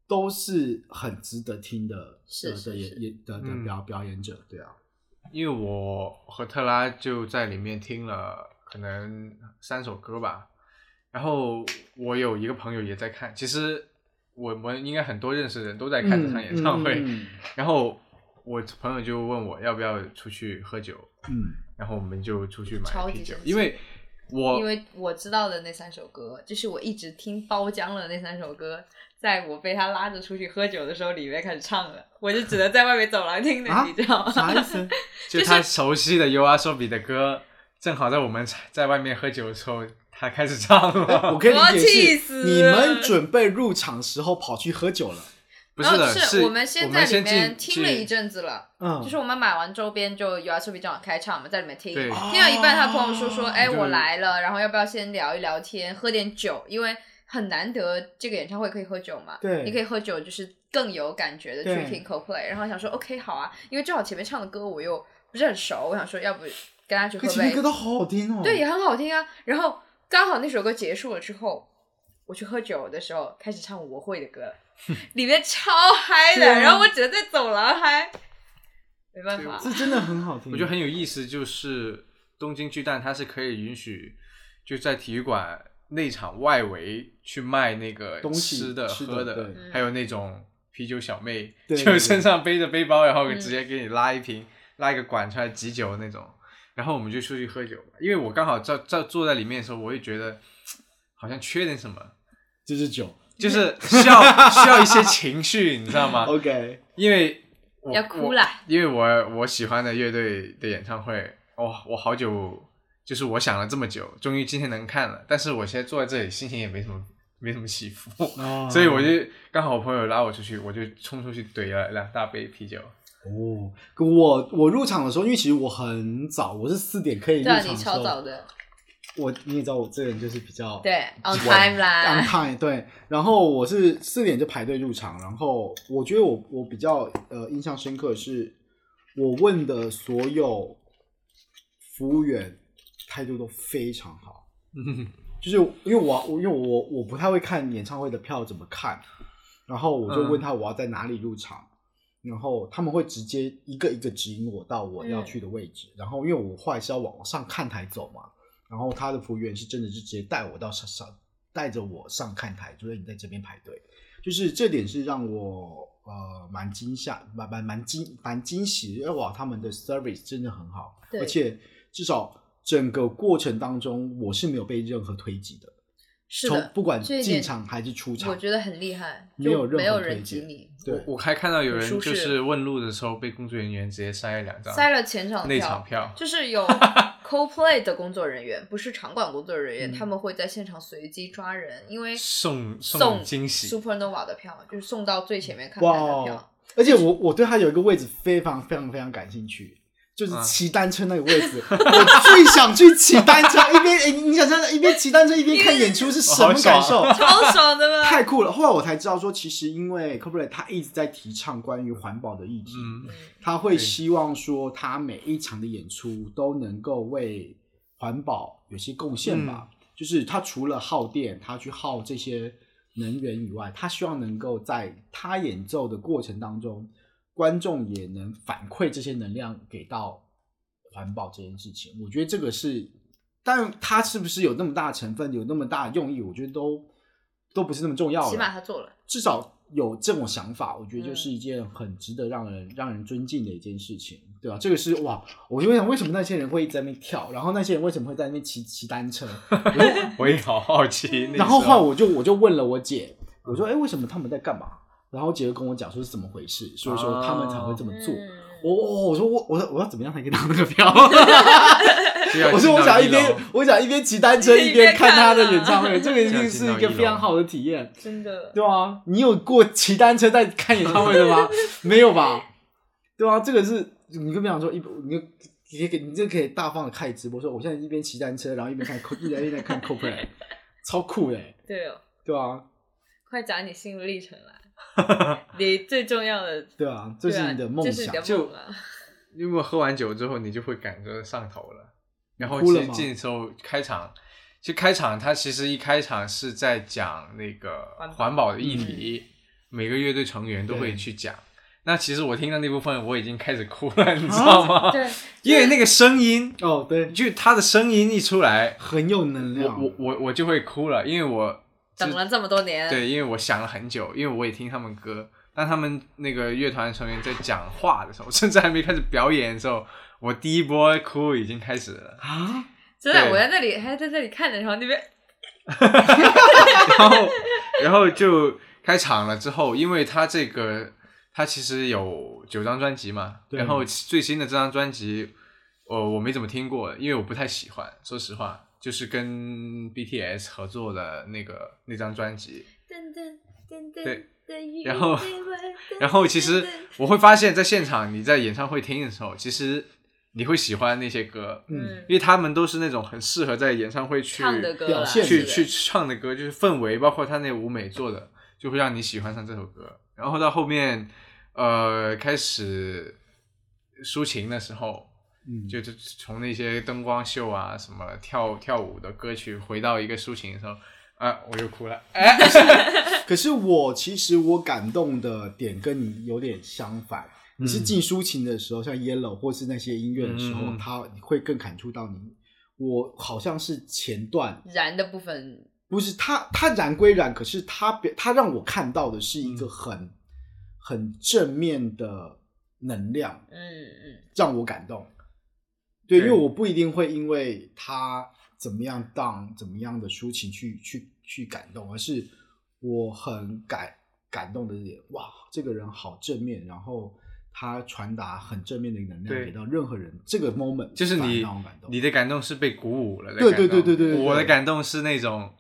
都是很值得听的的是是是的演演的的嗯表表演者，对啊，因为我和特拉就在里面听了可能三首歌吧，然后我有一个朋友也在看，其实我们应该很多认识的人都在看这场演唱会，嗯嗯 然后我朋友就问我要不要出去喝酒，嗯然后我们就出去买了啤酒因为我因为我知道的那三首歌，就是我一直听包浆了那三首歌，在我被他拉着出去喝酒的时候，里面开始唱了，我就只能在外面走廊听的，啊你知道吗？啥意思？就他熟悉的 U R 索比的歌，正好在我们在外面喝酒的时候，他开始唱我了。可以我要气死你们准备入场时候跑去喝酒了，不是的，然后是我们先在里面听了一阵子了。嗯，就是我们买完周边就 U 手比正好开唱嘛，在里面听，听到一半，他朋友说说，哎，我来了，然后要不要先聊一聊天，喝点酒，因为很难得这个演唱会可以喝酒嘛，对。你可以喝酒，就是更有感觉的去听 CoPlay，然后想说 OK 好啊，因为正好前面唱的歌我又不是很熟，我想说要不跟他去喝杯。可前面歌，都好好听哦。对，也很好听啊，然后刚好那首歌结束了之后。我去喝酒的时候开始唱我会的歌，里面超嗨的，啊。然后我只能在走廊嗨，没办法，这真的很好听。我觉得很有意思，就是东京巨蛋它是可以允许就在体育馆内场外围去卖那个东西吃的、喝的还有那种啤酒小妹，就身上背着背包，然后嗯。直接给你拉一瓶、拉一个管出来挤酒那种。然后我们就出去喝酒，因为我刚好在在坐在里面的时候，我也觉得好像缺点什么，就是酒。就是需要需要一些情绪，你知道吗？OK，因为我要哭了因为我我喜欢的乐队的演唱会，哇、我好久就是我想了这么久，终于今天能看了。但是我现在坐在这里，心情也没什么没什么起伏，哦所以我就刚好我朋友拉我出去，我就冲出去怼了两大杯啤酒。哦，我我入场的时候，因为其实我很早，我是四点可以入对啊，你场的时候，超早的，我你也知道我这个人就是比较对，on time 啦 on time 对，然后我是四点就排队入场，然后我觉得我我比较呃印象深刻的是，我问的所有服务员态度都非常好，嗯。就是因为我我因为我我不太会看演唱会的票怎么看，然后我就问他我要在哪里入场，然后他们会直接一个一个指引我到我要去的位置，然后因为我后来是要往上看台走嘛，然后他的服务员是真的是直接带我到上上带着我上看台，就是你在这边排队，就是这点是让我呃蛮惊吓蛮蛮蛮惊蛮惊喜，因为哇他们的 service 真的很好，而且至少整个过程当中我是没有被任何推挤的。是的，从不管这一点进场还是出场，我觉得很厉害，没有任何就没有人挤你，对我还看到有人很舒适就是问路的时候被工作人员直接塞了两张塞了前场的内场票，就是有 CoPlay 的工作人员，不是场馆工作人员，嗯他们会在现场随机抓人，因为送送惊喜。Supernova 的票，就是送到最前面看哇台的哦票。！而且我我对他有一个位置非常非常非常感兴趣，就是啊骑单车那个位置，我最想去骑单车，一边诶你想象一边骑单车一边看演出是什么感受？超爽的吧？太酷了！后来我才知道说，其实因为 c o p l a y 他一直在提倡关于环保的议题，嗯，他会希望说他每一场的演出都能够为环保有些贡献吧。就是他除了耗电，他去耗这些能源以外，他希望能够在他演奏的过程当中，观众也能反馈这些能量给到环保这件事情。我觉得这个是，但他是不是有那么大成分，有那么大用意，我觉得都都不是那么重要了。起码他做了。至少有这种想法，我觉得就是一件很值得让人、让人尊敬的一件事情，对吧？这个是哇，我就想为什么那些人会在那边跳，然后那些人为什么会在那边骑骑单车？我也好好奇。然后时候后来我就我就问了我姐，我说：“哎，为什么他们在干嘛？”然后我姐就跟我讲说是怎么回事，所以说他们才会这么做。嗯我我我说我我我要怎么样才可以拿那个票？我说我想一边我想一边骑单车一边看他的演唱会，这个一定是一个非常好的体验。真的，对啊，你有过骑单车在看演唱会的吗？没有吧？对啊，这个是你跟别人说一，你就你可以你这可以大方的开直播，说我现在一边骑单车，然后一边看一边一边看 CoPlay，超酷的，对哦，对啊，快讲你心路历程来，你最重要的，对啊，这是你的梦想这是你的。就因为喝完酒之后，你就会感觉上头了。然后哭了吗其实进的时候开场，其实开场它其实一开场是在讲那个环保的议题，每个乐队成员都会去讲。那其实我听到那部分，我已经开始哭了，你知道吗？对，因为那个声音，哦，对，就他的声音一出来，很有能我量。我我我就会哭了，因为我等了这么多年，对，因为我想了很久，因为我也听他们歌，当他们那个乐团成员在讲话的时候，甚至还没开始表演的时候，我第一波哭已经开始了。啊，真的，我在那里还在这里看着，然后那边 然后，然后就开场了之后，因为他这个他其实有九张专辑嘛，然后最新的这张专辑，呃，我没怎么听过，因为我不太喜欢，说实话，就是跟 BTS 合作的那个那张专辑。对然后 然后其实我会发现，在现场你在演唱会听的时候，其实你会喜欢那些歌，嗯，因为他们都是那种很适合在演唱会去表现去去唱的歌，就是氛围，包括他那舞美做的，就会让你喜欢上这首歌。然后到后面，呃，开始抒情的时候，嗯就是从那些灯光秀啊、什么跳跳舞的歌曲，回到一个抒情的时候，啊，我又哭了。哎，可是我其实我感动的点跟你有点相反。你是进抒情的时候，像 Yellow 或是那些音乐的时候，嗯它会更感触到你。我好像是前段，燃的部分，不是它，它燃归燃，可是它表它让我看到的是一嗯个很、很正面的能量，嗯嗯，让我感动。对，因为我不一定会因为他怎么样当怎么样的抒情去去去感动，而是我很感感动的点，哇，这个人好正面，然后他传达很正面的能量给到任何人，这个 moment 就是你让我感动。你的感动是被鼓舞了的对感对对对对对我的感动是那种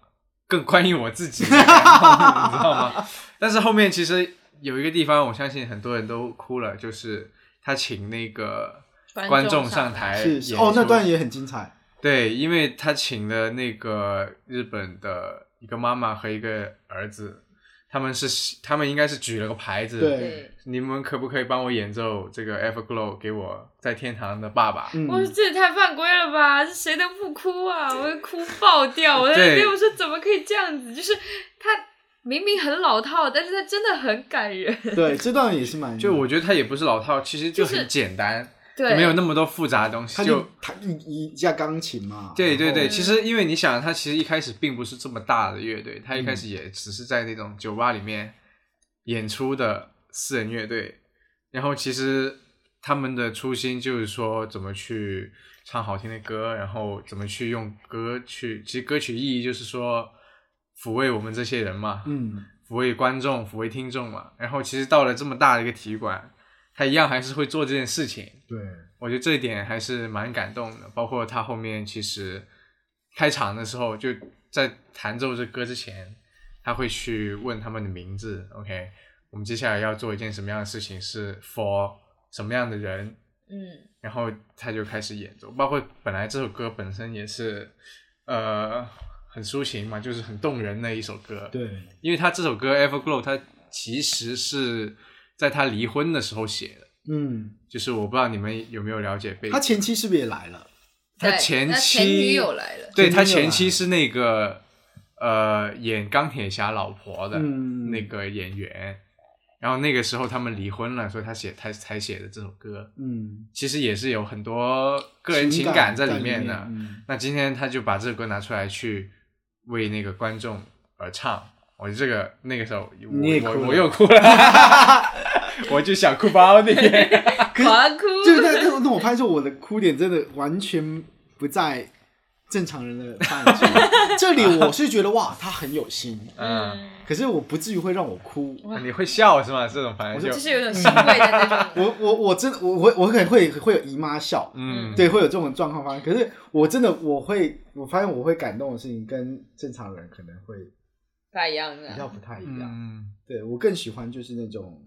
更关于我自己的感动，你知道吗？但是后面其实有一个地方，我相信很多人都哭了，就是他请那个观观众众上上台是是哦，那出段也很精彩。对，因为他请的那个日本的一个妈妈和一个儿子，他们是他们应该是举了个牌子，对对，你们可不可以帮我演奏这个 Everglow 给我在天堂的爸爸？嗯，我说这也太犯规了吧！这谁都不哭啊？我会哭爆掉！我在那边对我说怎么可以这样子？就是他明明很老套，但是他真的很感人。对，这段也是蛮就我觉得他也不是老套，其实就就是很简单，对，没有那么多复杂的东西，他就就弹一一架钢琴嘛。对对对，其实因为你想，他其实一开始并不是这么大的乐队，他一开嗯始也只是在那种酒吧里面演出的私人乐队。然后其实他们的初心就是说怎么去唱好听的歌，然后怎么去用歌去，其实歌曲意义就是说抚慰我们这些人嘛，嗯，抚慰观众、抚慰听众嘛。然后其实到了这么大的一个体育馆，他一样还是会做这件事情。对，我觉得这一点还是蛮感动的，包括他后面其实开场的时候就在弹奏这歌之前，他会去问他们的名字，OK，我们接下来要做一件什么样的事情，是 for 什么样的人，嗯。然后他就开始演奏，包括本来这首歌本身也是呃很抒情嘛，就是很动人的一首歌，对，因为他这首歌《Everglow》，它其实是在他离婚的时候写的。嗯，就是我不知道你们有没有了解背景，他前妻是不是也来了？他前那期前女友来了，对他前女友前期来是那个呃演钢铁侠老婆的嗯。那个演员，然后那个时候他们离婚了，所以他写他才写的这首歌，嗯，其实也是有很多个人情情感在在里面的。嗯。那今天他就把这首歌拿出来去为那个观众而唱，我这个那个时候我我又哭了，我就想哭包那天。狂哭。就那那那我发现我的哭点真的完全不在正常人的范畴。这里我是觉得哇，他很有心，嗯，可是我不至于会让我哭。你会笑是吗？这种反正就就是有种欣慰的那种。我我我真的我我我可能会会有姨妈笑，嗯，对，会有这种状况发生。可是我真的我会，我发现我会感动的事情跟正常人可能会不太一样比较，不太一样。嗯，对我更喜欢就是那种，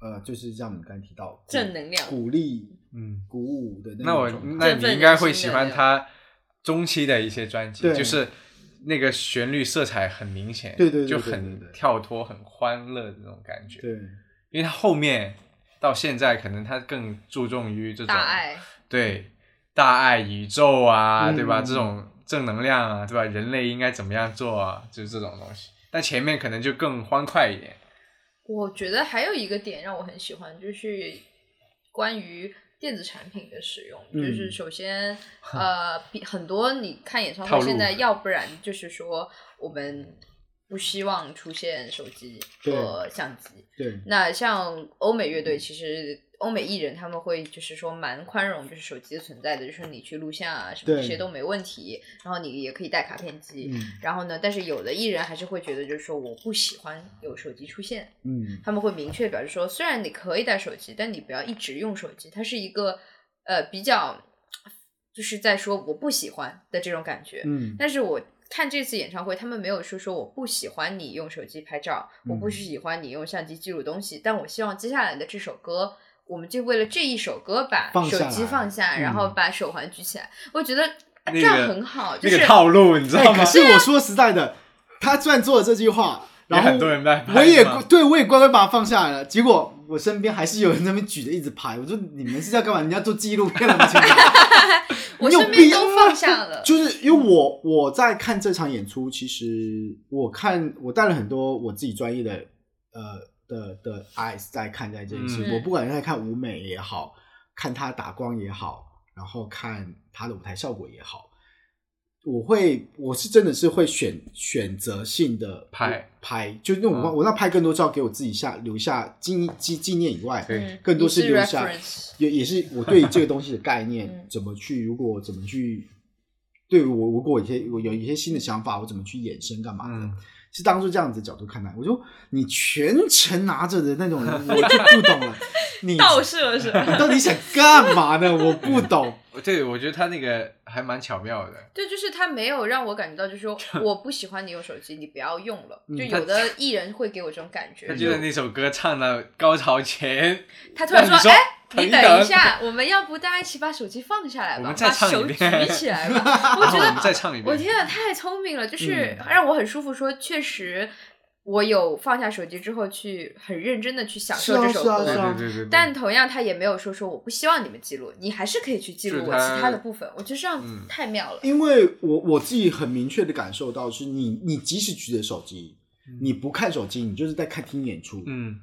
呃，就是像我们刚才提到鼓正能量鼓励、嗯，鼓舞的那那我种状态。那你应该会喜欢他中期的一些专辑，就是那个旋律色彩很明显，对对对就很跳脱、很欢乐的那种感觉。对因为他后面到现在，可能他更注重于这种大爱。对大爱宇宙啊，嗯对吧？这种正能量啊，对吧？人类应该怎么样做啊？就是这种东西。但前面可能就更欢快一点。我觉得还有一个点让我很喜欢，就是关于电子产品的使用。嗯就是首先，呃，比很多你看演唱会现在，要不然就是说我们不希望出现手机和相机。对那像欧美乐队，其实欧美艺人他们会就是说蛮宽容，就是手机的存在的，就是你去录像啊什么这些都没问题，然后你也可以带卡片机。嗯然后呢，但是有的艺人还是会觉得，就是说我不喜欢有手机出现，嗯他们会明确表示说，虽然你可以带手机，但你不要一直用手机，它是一个呃比较就是在说我不喜欢的这种感觉。嗯但是我看这次演唱会，他们没有说说我不喜欢你用手机拍照，我不嗯喜欢你用相机记录东西，但我希望接下来的这首歌，我们就为了这一首歌把手机来放下，嗯然后把手环举起来。我觉得这样很好，就是那个套路，你知哎、道吗可？是我说实在的，他虽然做了这句话，然后很多人在拍我也对我也乖乖把它放下来了，结果我身边还是有人在那边举着一直拍，我说你们是要干嘛？人家做纪录片了吗？现在我身边都放下了。就是因为我我在看这场演出，其实我看我带了很多我自己专业的呃的的 eyes 在看待这件事，嗯。我不管是在看舞美也好，看他打光也好，然后看他的舞台效果也好。我会，我是真的是会选选择性的拍。拍，就那种我、嗯。我那拍更多照给我自己下留下纪纪纪念以外，更多是留下也也是我对这个东西的概念 嗯。怎么去，如果我怎么去，对我如果我有一些我有一些新的想法，我怎么去衍生干嘛的，嗯是当初这样子的角度看待。我说你全程拿着的那种人，我就不懂了，你倒射是吧？你到底想干嘛呢？我不懂。对，我觉得他那个还蛮巧妙的。对，就是他没有让我感觉到，就是说我不喜欢你用手机，你不要用了。嗯就有的艺人会给我这种感觉，他就在那首歌唱到高潮前，他突然说哎，你等等一下，我们要不大家一起把手机放下来吧，把手举起来吧。我觉然后我们得再唱一遍。我天啊，太聪明了，就是嗯让我很舒服。说确实，我有放下手机之后去很认真的去享受这首歌。是啊啊对对对。但同样，他也没有说说我不希望你们记录，你还是可以去记录我其他的部分。我觉得这样嗯太妙了。因为我我自己很明确的感受到，是你你即使举着手机，你不看手机，你就是在看听演出。嗯，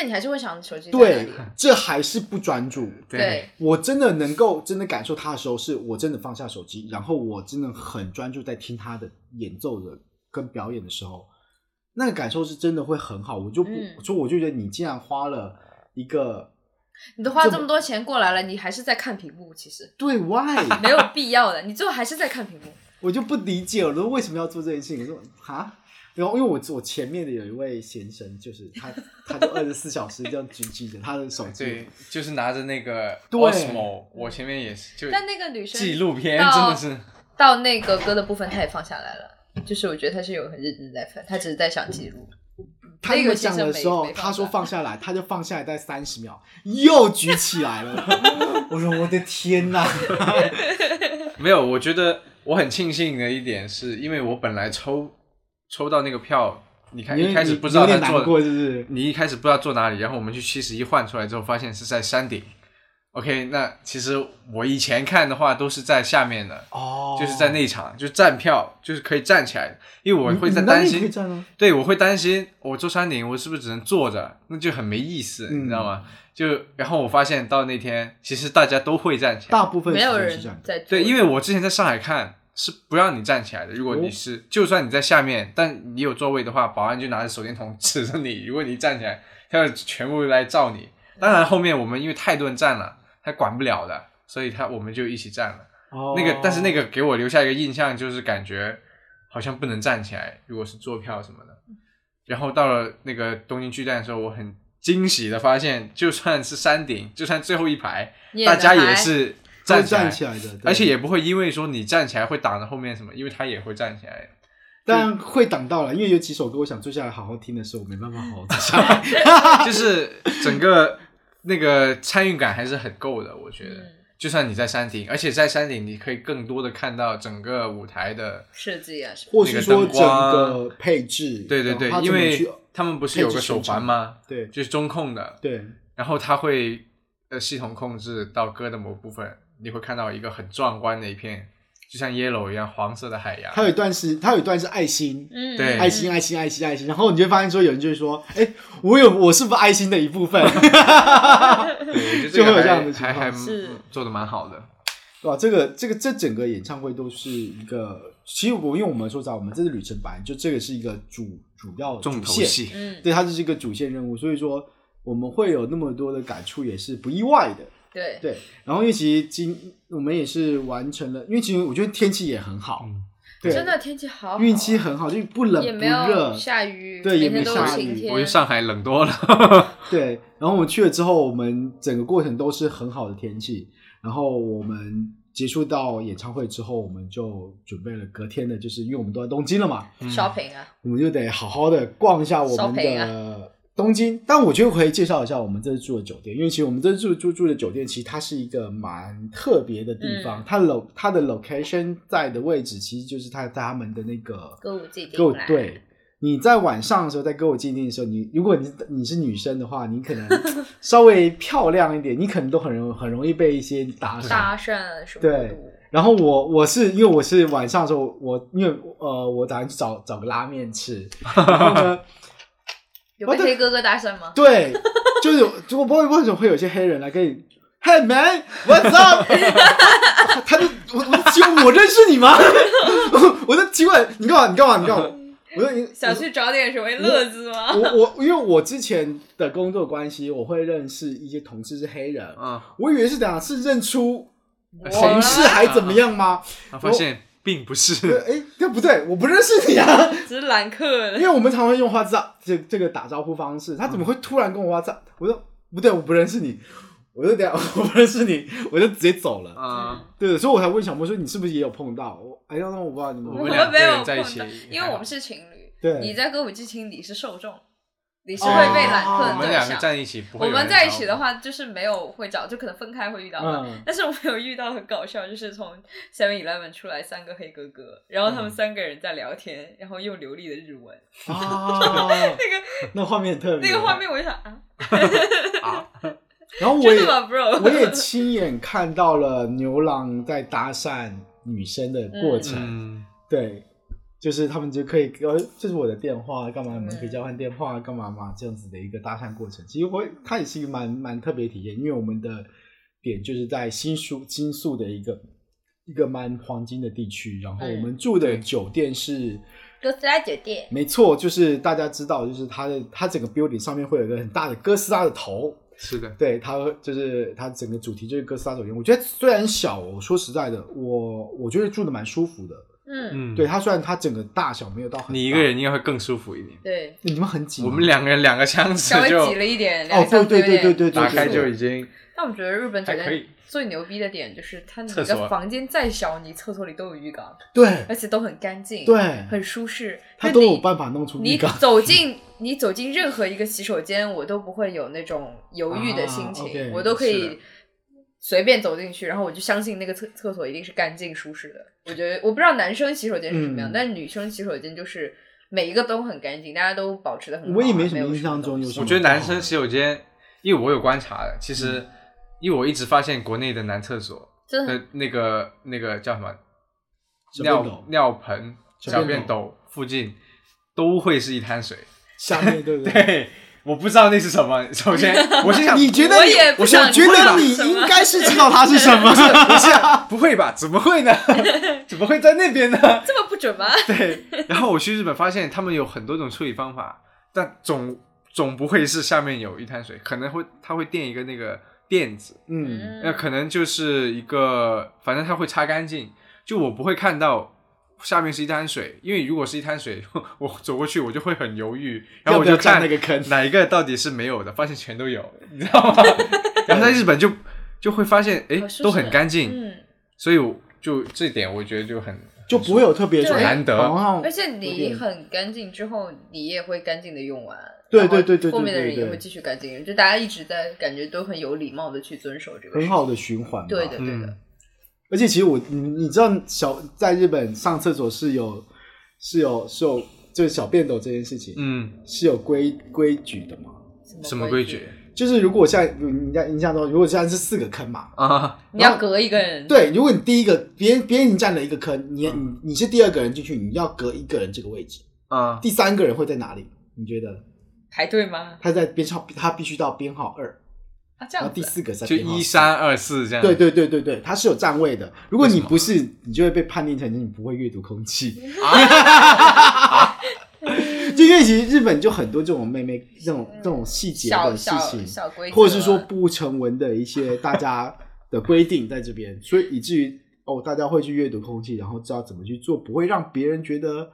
但你还是会想手机对？，这还是不专注。对，我真的能够真的感受他的时候，是我真的放下手机，然后我真的很专注在听他的演奏的跟表演的时候，那个感受是真的会很好。我就不，嗯所以我就觉得你既然花了一个你都花这么多钱过来了，你还是在看屏幕，其实 对外，没有必要的。你最后还是在看屏幕。我就不理解了，说为什么要做这件事情？我说哈，然后因为我我前面的有一位先生，就是他，他就二十四小时这样举举 着他的手机，对，就是拿着那个对 Osmo，我前面也是，就但那个女生纪录片真的是，到那个歌的部分，他也放下来了。就是我觉得他是有很认真地在翻，她只是在想记录。他那么讲的时候，他说放下来，他就放下来，大概三十秒，又举起来了。我说我的天哪！没有，我觉得我很庆幸的一点是，因为我本来抽抽到那个票，你看一开始不知道他坐，是是？你一开始不知道坐哪里，然后我们去七十一换出来之后，发现是在山顶，OK，那其实我以前看的话都是在下面的，哦就是在内场，就站票，就是可以站起来，因为我会在担心，啊对我会担心我坐山顶，我是不是只能坐着，那就很没意思，嗯你知道吗？就然后我发现到那天，其实大家都会站起来，大部分没有人时间是这样对，因为我之前在上海看是不让你站起来的。如果哦你是，就算你在下面，但你有座位的话，保安就拿着手电筒 指着你。如果你站起来，他要全部来照你。当然后面我们因为太多人站了，他管不了的，所以他我们就一起站了。哦那个，但是那个给我留下一个印象，就是感觉好像不能站起来，如果是坐票什么的。然后到了那个东京巨蛋的时候，我很惊喜的发现，就算是山顶，就算最后一排，大家也是会站起来。站起来的，而且也不会因为说你站起来会挡着后面什么，因为他也会站起来。但会挡到了，因为有几首歌我想坐下来好好听的时候，我没办法好好坐下来。就是整个那个参与感还是很够的，我觉得。嗯。就算你在山顶，而且在山顶你可以更多的看到整个舞台的，设计啊或是说整个灯光个配置，对对对因为他们不是有个手环吗？对。就是中控的，对。然后它会呃系统控制到歌的某部分，你会看到一个很壮观的一片，就像 yellow 一样黄色的海洋。它有一段是，它有一段是爱心，嗯，对爱心，爱心，爱心，爱心，然后你就会发现说，有人就会说，哎，我有，我是不是爱心的一部分？对，我觉得这就会有这样的情还还况是做的蛮好的。对吧？这个这个这整个演唱会都是一个，其实我因为我们说实话，我们这次旅程本来就这个是一个主主要重主线，头戏，嗯，对，它就是一个主线任务，所以说我们会有那么多的感触，也是不意外的。对，对，然后因为其实今我们也是完成了，因为其实我觉得天气也很好，嗯。对，真的天气好好，运气很好，就不冷不也没有热，下雨，对也没下雨，我觉得上海冷多了。对，然后我们去了之后，我们整个过程都是很好的天气。然后我们结束到演唱会之后，我们就准备了隔天的，就是因为我们都在东京了嘛，嗯。shopping 啊，我们就得好好的逛一下我们的东京。但我觉得可以介绍一下我们这次住的酒店，因为其实我们这次住住住的酒店，其实它是一个蛮特别的地方。嗯它 lo 它的 location 在的位置，其实就是它在他们的那个歌舞伎町歌舞对。你在晚上的时候，在歌舞伎町的时候，你如果你你是女生的话，你可能 稍微漂亮一点，你可能都很容很容易被一些搭讪。搭讪啊什么对，然后我我是因为我是晚上的时候，我因为呃我打算去找找个拉面吃，然后呢，有被黑哥哥搭讪吗？对，就是有就我不知道为什么会有些黑人来跟你，Hey man，what's up？他就我我请问我认识你吗？我就奇怪，你干嘛？你干嘛？你干嘛？我说你想去找点什么乐子吗？我我因为我之前的工作关系，我会认识一些同事是黑人，啊，我以为是怎样，是认出同事还怎么样吗？我发现并不，是。哎，这不对，我不认识你啊，只是揽客因为我们常会用花招这这个打招呼方式，他怎么会突然跟我花招？我说不对，我不认识你，我就等下 我不认识你，我就直接走了。嗯，对，所以我才问小莫说你是不是也有碰到？我哎呀，那我不知道你们我们两个没有人在一起，因为我们是情侣，对你在歌舞伎町你是受众，你是会被揽客哦的对我们两个象。站一起，不会我们在一起的话，就是没有会找，就可能分开会遇到但是我们有遇到很搞笑，就是从 Seven Eleven 出来三个黑哥哥，然后他嗯。们三个人在聊天，然后用流利的日文，啊，那个 那画面特别，那个画面我就想啊，啊，然后我也真的吗，bro？我也亲眼看到了牛郎在搭讪女生的过程，嗯，对，就是他们就可以，呃，这是我的电话，干嘛？你们可以交换电话，干嘛嘛？这样子的一个搭讪过程，其实我它也是一个蛮蛮特别体验，因为我们的点就是在新宿新宿的一个一个蛮黄金的地区，然后我们住的酒店是。哥斯拉酒店，没错，就是大家知道，就是它的它整个 building 上面会有一个很大的哥斯拉的头，是的，对，它就是它整个主题就是哥斯拉酒店。我觉得虽然小，我说实在的，我我觉得住的蛮舒服的。嗯，嗯，对，它虽然它整个大小没有到很大，你一个人应该会更舒服一点。对，你们很挤吗，我们两个人两个箱子稍微就挤了一点，哦对对对对对打开就已经但我觉得日本酒店还可以。最牛逼的点就是它你厕所。的房间再小，你厕所里都有浴缸，对。而且都很干净，对，很舒适。它都有办法弄出你浴缸。走进 你走进任何一个洗手间，我都不会有那种犹豫的心情，我都可以随便走进去，然后我就相信那个厕厕所一定是干净舒适的。我觉得我不知道男生洗手间是什么样，嗯但是女生洗手间就是每一个都很干净，大家都保持的很好啊。我也没什么印象中有什么我觉得男生洗手间，因为我有观察的，其实因为我一直发现国内的男厕所真的的那个那个叫什么尿尿盆、小小便斗便斗附近都会是一滩水。下面对不对？对，我不知道那是什么。首先，我心想，你觉得你？我也不我想觉知道得你应该是知道它是什么。不是啊不会吧？怎么会呢？怎么会在那边呢？这么不准吗？对，然后我去日本发现他们有很多种处理方法，但总总不会是下面有一滩水，可能会它会垫一个那个垫子，嗯，那可能就是一个，反正它会擦干净，就我不会看到下面是一滩水，因为如果是一滩水，我走过去我就会很犹豫，然后我就要要占看那个坑哪一个到底是没有的，发现全都有，你知道吗？然后在日本就就会发现，哎都很干净，嗯，所以我就这点我觉得就很就不会有特别难得而且你很干净之后，你也会干净的用完。对对对对对后面的人也会继续干净，就大家一直在感觉都很有礼貌的去遵守这个。很好的循环吧。对的，对的嗯。而且其实我你你知道小在日本上厕所是有是有是有就是小便斗这件事情，嗯，是有规规矩的吗？什么规矩？就是如果现在你在印象中，如果现在是四个坑嘛，啊？你要隔一个人。，对，如果你第一个别人别人已经占了一个坑，你你你是第二个人进去，你要隔一个人这个位置，啊，第三个人会在哪里？你觉得排队吗？他在编号，他必须到编号二，啊，这样子啊。然后第四个在就一三二四这样。对对对对对，它是有站位的。如果你不是，你就会被判定成你不会阅读空气。就因为其实日本就很多这种妹妹这种这种细节的事情，小规，或者是说不成文的一些大家的规定在这边，所以以至于哦，大家会去阅读空气，然后知道怎么去做，不会让别人觉得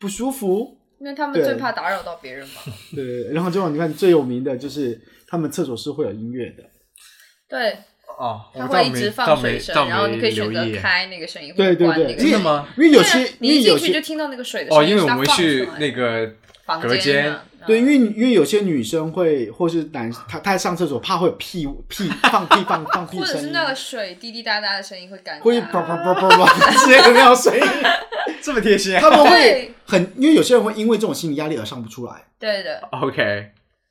不舒服。因为他们最怕打扰到别人嘛。对，然后这种你看最有名的就是他们厕所是会有音乐的，对，哦，他会一直放倒水声，然后你可以选择没留意。开那个声音，对对对或者关那个声音。真的吗？因为有些你一进去因为有些就听到那个水的声音哦，因为我们去那个房隔间。啊，对，因嗯为因为有些女生会，或是男他他在上厕所怕会有屁屁放屁放放屁 声音，或者是那个水滴滴答答的声音会尴会尬。叭叭叭叭叭直接有那种声音，这么贴心啊。他们会很，因为有些人会因为这种心理压力而上不出来。对的，OK，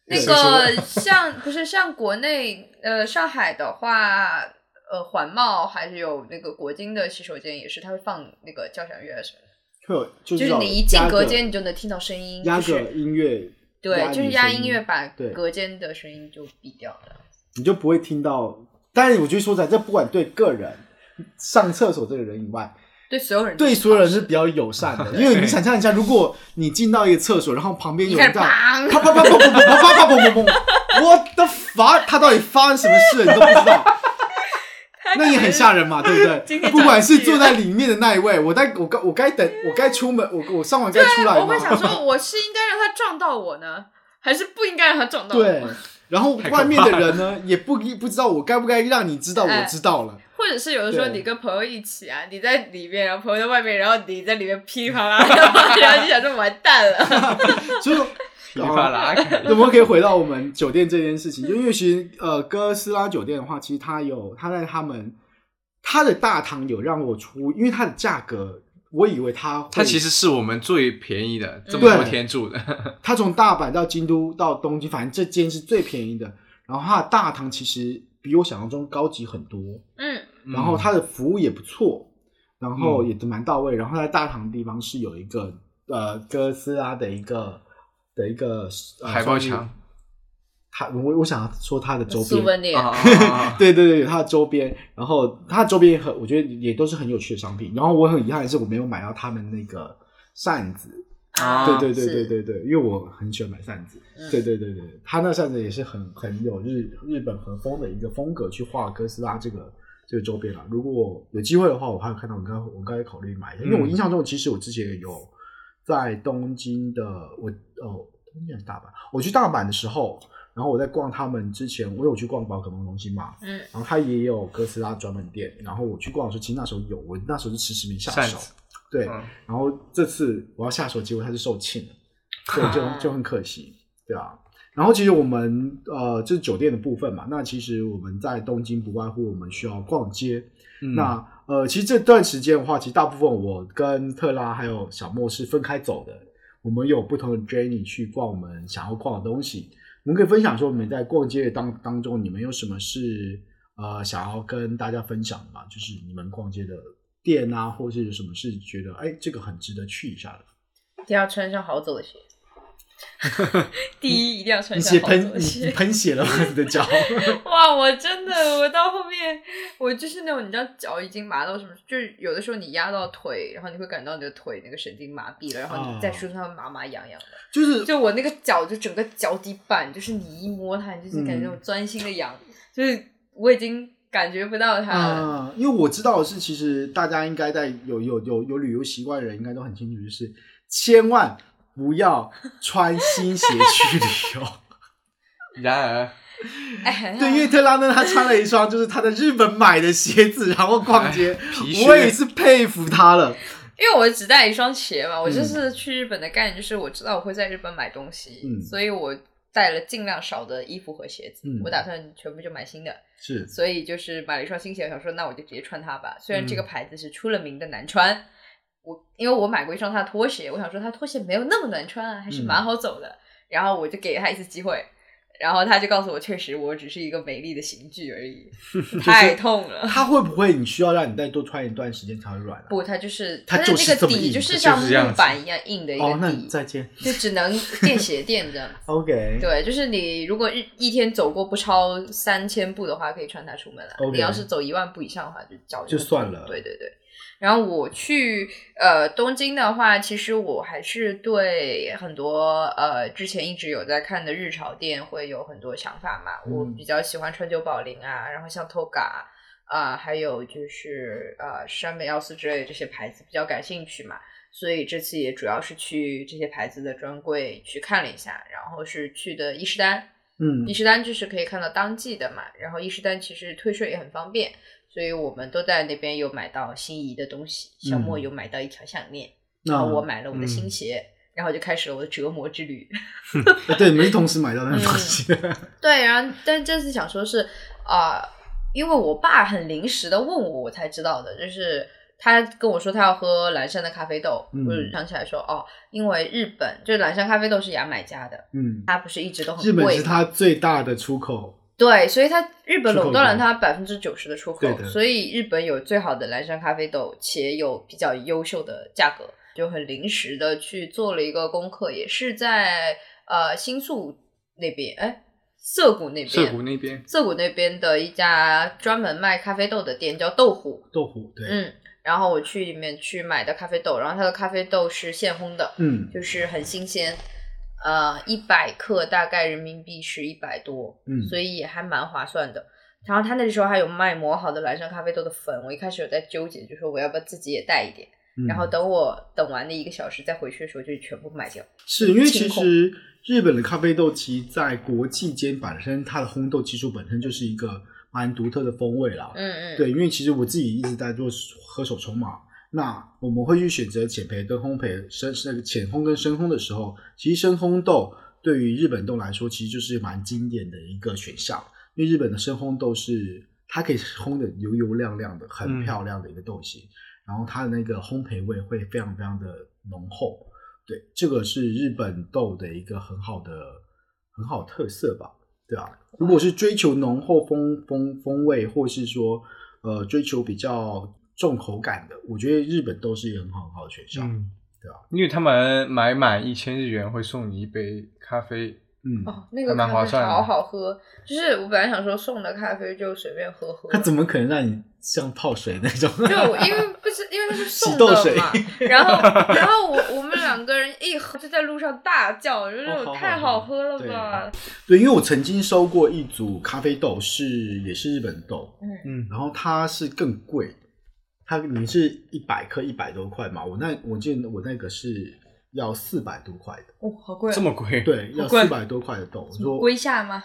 那个像不是像国内呃上海的话，呃环贸还是有那个国金的洗手间也是，它会放那个交响乐什么的，会有就就是是你一进隔间你就能听到声音，压个就是音乐，对，就是压音乐把隔间的声音就避掉了。你就不会听到。但是我觉得说实在，这不管对个人上厕所这个人以外，对所有人对所有人是比较友善的。因为你想象一下，如果你进到一个厕所，然后旁边有人在砰，啪啪啪啪啪啪啪啪啪啪啪啪，What the fuck？他到底发生什么事了？你都不知道。那也很吓人嘛，对不今对？天不管是坐在里面的那一位，我该我该我该等，我该出门，我我上完该出来我会想吗？说，我是应该让他撞到我呢，还是不应该让他撞到我？对，然后外面的人呢，也不不知道我该不该让你知道哎我知道了。或者是有的时候你跟朋友一起啊，你在里面，然后朋友在外面，然后你在里面噼里啪啦，然后然后就想说完蛋了。所以，噼里啪啦，我们可以回到我们酒店这件事情，就因为其实呃，哥斯拉酒店的话，其实它有它在他们它的大堂有让我出，因为它的价格，我以为它会它其实是我们最便宜的，这么多天住的。它从大阪到京都到东京，反正这间是最便宜的。然后它的大堂其实比我想象中高级很多，嗯，然后它的服务也不错，然后嗯也都蛮到位。然后在大堂的地方是有一个呃哥斯拉的一个的一个、呃、海报墙他我我想要说他的周边对对 对，他的周边，然后他的周边也很，我觉得也都是很有趣的商品。然后我很遗憾的是，我没有买到他们那个扇子。啊对对对对对对，因为我很喜欢买扇子。嗯对对对对，他那扇子也是很很有日日本和风的一个风格去画哥斯拉这个这个周边了。如果有机会的话，我还有看到，我刚我该考虑买一下，因为我印象中其实我之前有在东京的我哦东京还是大阪，我去大阪的时候，然后我在逛他们之前，我有去逛宝可梦中心嘛，嗯，然后他也有哥斯拉专门店，然后我去逛的时候，其实那时候有，我那时候是迟迟没下手，对，嗯。然后这次我要下手，结果它是售罄了，对，就就很可惜，对啊。然后其实我们呃，这是酒店的部分嘛，那其实我们在东京不外乎我们需要逛街，嗯那呃，其实这段时间的话，其实大部分我跟特拉还有小莫是分开走的，我们有不同的 journey 去逛我们想要逛的东西。我们可以分享说，你们在逛街的当当中，你们有什么是呃想要跟大家分享的嘛？就是你们逛街的店啊，或是有什么是觉得哎这个很值得去一下的？一定要穿上好走的鞋。第一，一定要穿你喷你。喷血了吗？你的脚？哇，我真的，我到后面，我就是那种你知道脚已经麻到什么，就是有的时候你压到腿，然后你会感到你的腿那个神经麻痹了，然后你在哦树上麻麻痒痒的。就是就我那个脚，就整个脚底板，就是你一摸它，你就是感觉那嗯种钻心的痒，就是我已经感觉不到它了。啊、因为我知道的是，其实大家应该在有有有有旅游习惯的人，应该都很清楚，就是千万不要穿新鞋去旅游。然而，哎，对，因为特拉呢，他穿了一双就是他在日本买的鞋子，然后逛街，我也是佩服他了。因为我只带一双鞋嘛，我这嗯次去日本的概念就是我知道我会在日本买东西，嗯。所以我带了尽量少的衣服和鞋子，嗯。我打算全部就买新的，是，所以就是买了一双新鞋，我想说那我就直接穿它吧。虽然这个嗯。牌子是出了名的难穿，我因为我买过一双他的拖鞋，我想说他拖鞋没有那么难穿啊，还是嗯蛮好走的，然后我就给了他一次机会。然后他就告诉我，确实我只是一个美丽的刑具而已，太痛了。他会不会你需要让你再多穿一段时间才会软、啊？不，它就是它的就是这么硬那个底，就是像木板一样硬的一哦，那个底，再见。就只能垫鞋垫这样。OK，对，就是你如果一一天走过不超三千步的话，可以穿它出门了。OK 你要是走一万步以上的话，就脚就算了对对对。然后我去呃东京的话，其实我还是对很多呃之前一直有在看的日潮店会有很多想法嘛。我嗯比较喜欢川久保玲啊，然后像 Toga 啊、还有就是呃山本耀司之类的这些牌子比较感兴趣嘛。所以这次也主要是去这些牌子的专柜去看了一下，然后是去的伊势丹，嗯伊势丹就是可以看到当季的嘛，然后伊势丹其实退税也很方便，所以我们都在那边有买到心仪的东西。小莫嗯有买到一条项链，那然后我买了我的新嗯鞋，然后就开始了我的折磨之旅。呃对，没同时买到那个东西的。对，然后但这次想说是啊、因为我爸很临时的问我，我才知道的，就是他跟我说他要喝蓝山的咖啡豆，嗯我就想起来说哦，因为日本就是蓝山咖啡豆是牙买加的，嗯，它不是一直都很日本是贵嘛它最大的出口。对，所以它日本垄断了国它百分之九十的出口，所以日本有最好的蓝山咖啡豆，且有比较优秀的价格，就很临时的去做了一个功课，也是在呃新宿那边，哎，涩谷那边，涩谷那边，涩谷那边的一家专门卖咖啡豆的店叫豆腐，豆腐，对，嗯，然后我去里面去买的咖啡豆，然后它的咖啡豆是现烘的，嗯。就是很新鲜，呃，一百克大概人民币是一百多，嗯所以也还蛮划算的。然后他那时候还有卖磨好的蓝山咖啡豆的粉，我一开始有在纠结，就说我要不要自己也带一点，嗯然后等我等完那一个小时再回去的时候就全部卖掉。是因为其实日本的咖啡豆，其实在国际间本身它的烘豆技术本身就是一个蛮独特的风味啦。嗯嗯，对，因为其实我自己一直在做喝手冲嘛，那我们会去选择浅焙跟烘焙深那个浅烘跟深烘的时候，其实深烘豆对于日本豆来说，其实就是蛮经典的一个选项，因为日本的深烘豆是它可以烘的油油亮亮的，很嗯。漂亮的一个豆型，然后它的那个烘焙味会非常非常的浓厚，对，这个是日本豆的一个很好的很好特色吧。对啊，如果是追求浓厚风风风味，或是说呃追求比较重口感的，我觉得日本都是一个很好很好的选项。嗯，对啊，因为他们买满一千日元会送你一杯咖啡，嗯，哦，那个还蛮咖啡划算好好喝，就是我本来想说送的咖啡就随便喝喝，它怎么可能让你像泡水那种？就因为不是因为它是送的嘛，然后 然后我我们两个人一喝就在路上大叫，就是哦好好太喝好喝了对吧？对，因为我曾经收过一组咖啡豆，是也是日本豆，嗯，嗯，然后它是更贵，它你是一百克一百多块嘛，我那我记得我那个是要四百多块的，哦，好贵啊，这么贵，，对，要四百多块的豆。我说龟下吗？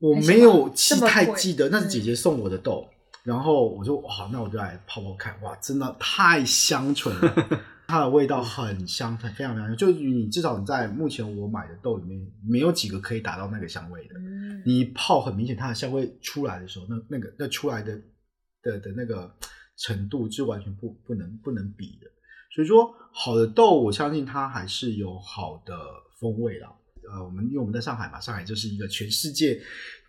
我没有记太记得，那是嗯姐姐送我的豆，然后我就好，那我就来泡泡看，哇，真的太香醇了，它的味道很香，很非常非常香，就你至少你在目前我买的豆里面，没有几个可以达到那个香味的。嗯，你一泡很明显，它的香味出来的时候，那那个那出来的的的那个程度是完全不不能不能比的。所以说，好的豆，我相信它还是有好的风味啦。呃，我们因为我们在上海嘛，上海就是一个全世界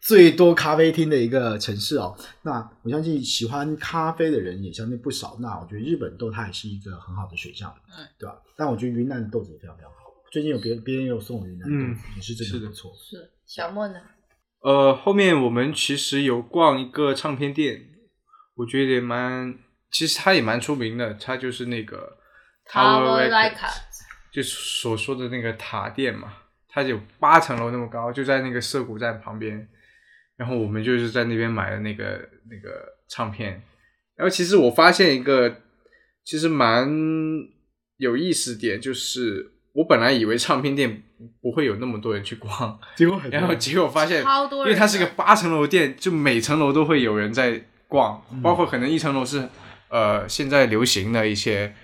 最多咖啡厅的一个城市哦。那我相信喜欢咖啡的人也相对不少。那我觉得日本豆它也是一个很好的选项，嗯，对吧？但我觉得云南的豆子也非常非常好。最近有别别人有送我云南豆子，也是真是的的不错。是小莫呢？呃，后面我们其实有逛一个唱片店，我觉得也蛮，其实它也蛮出名的，它就是那个 Tower Records Records 就所说的那个塔店嘛，它有八层楼那么高，就在那个涩谷站旁边。然后我们就是在那边买的那个那个唱片。然后其实我发现一个其实蛮有意思点，就是我本来以为唱片店不会有那么多人去逛，结果很然后结果发现，超多人因为它是个八层楼店，就每层楼都会有人在逛，嗯包括可能一层楼是呃现在流行的一些，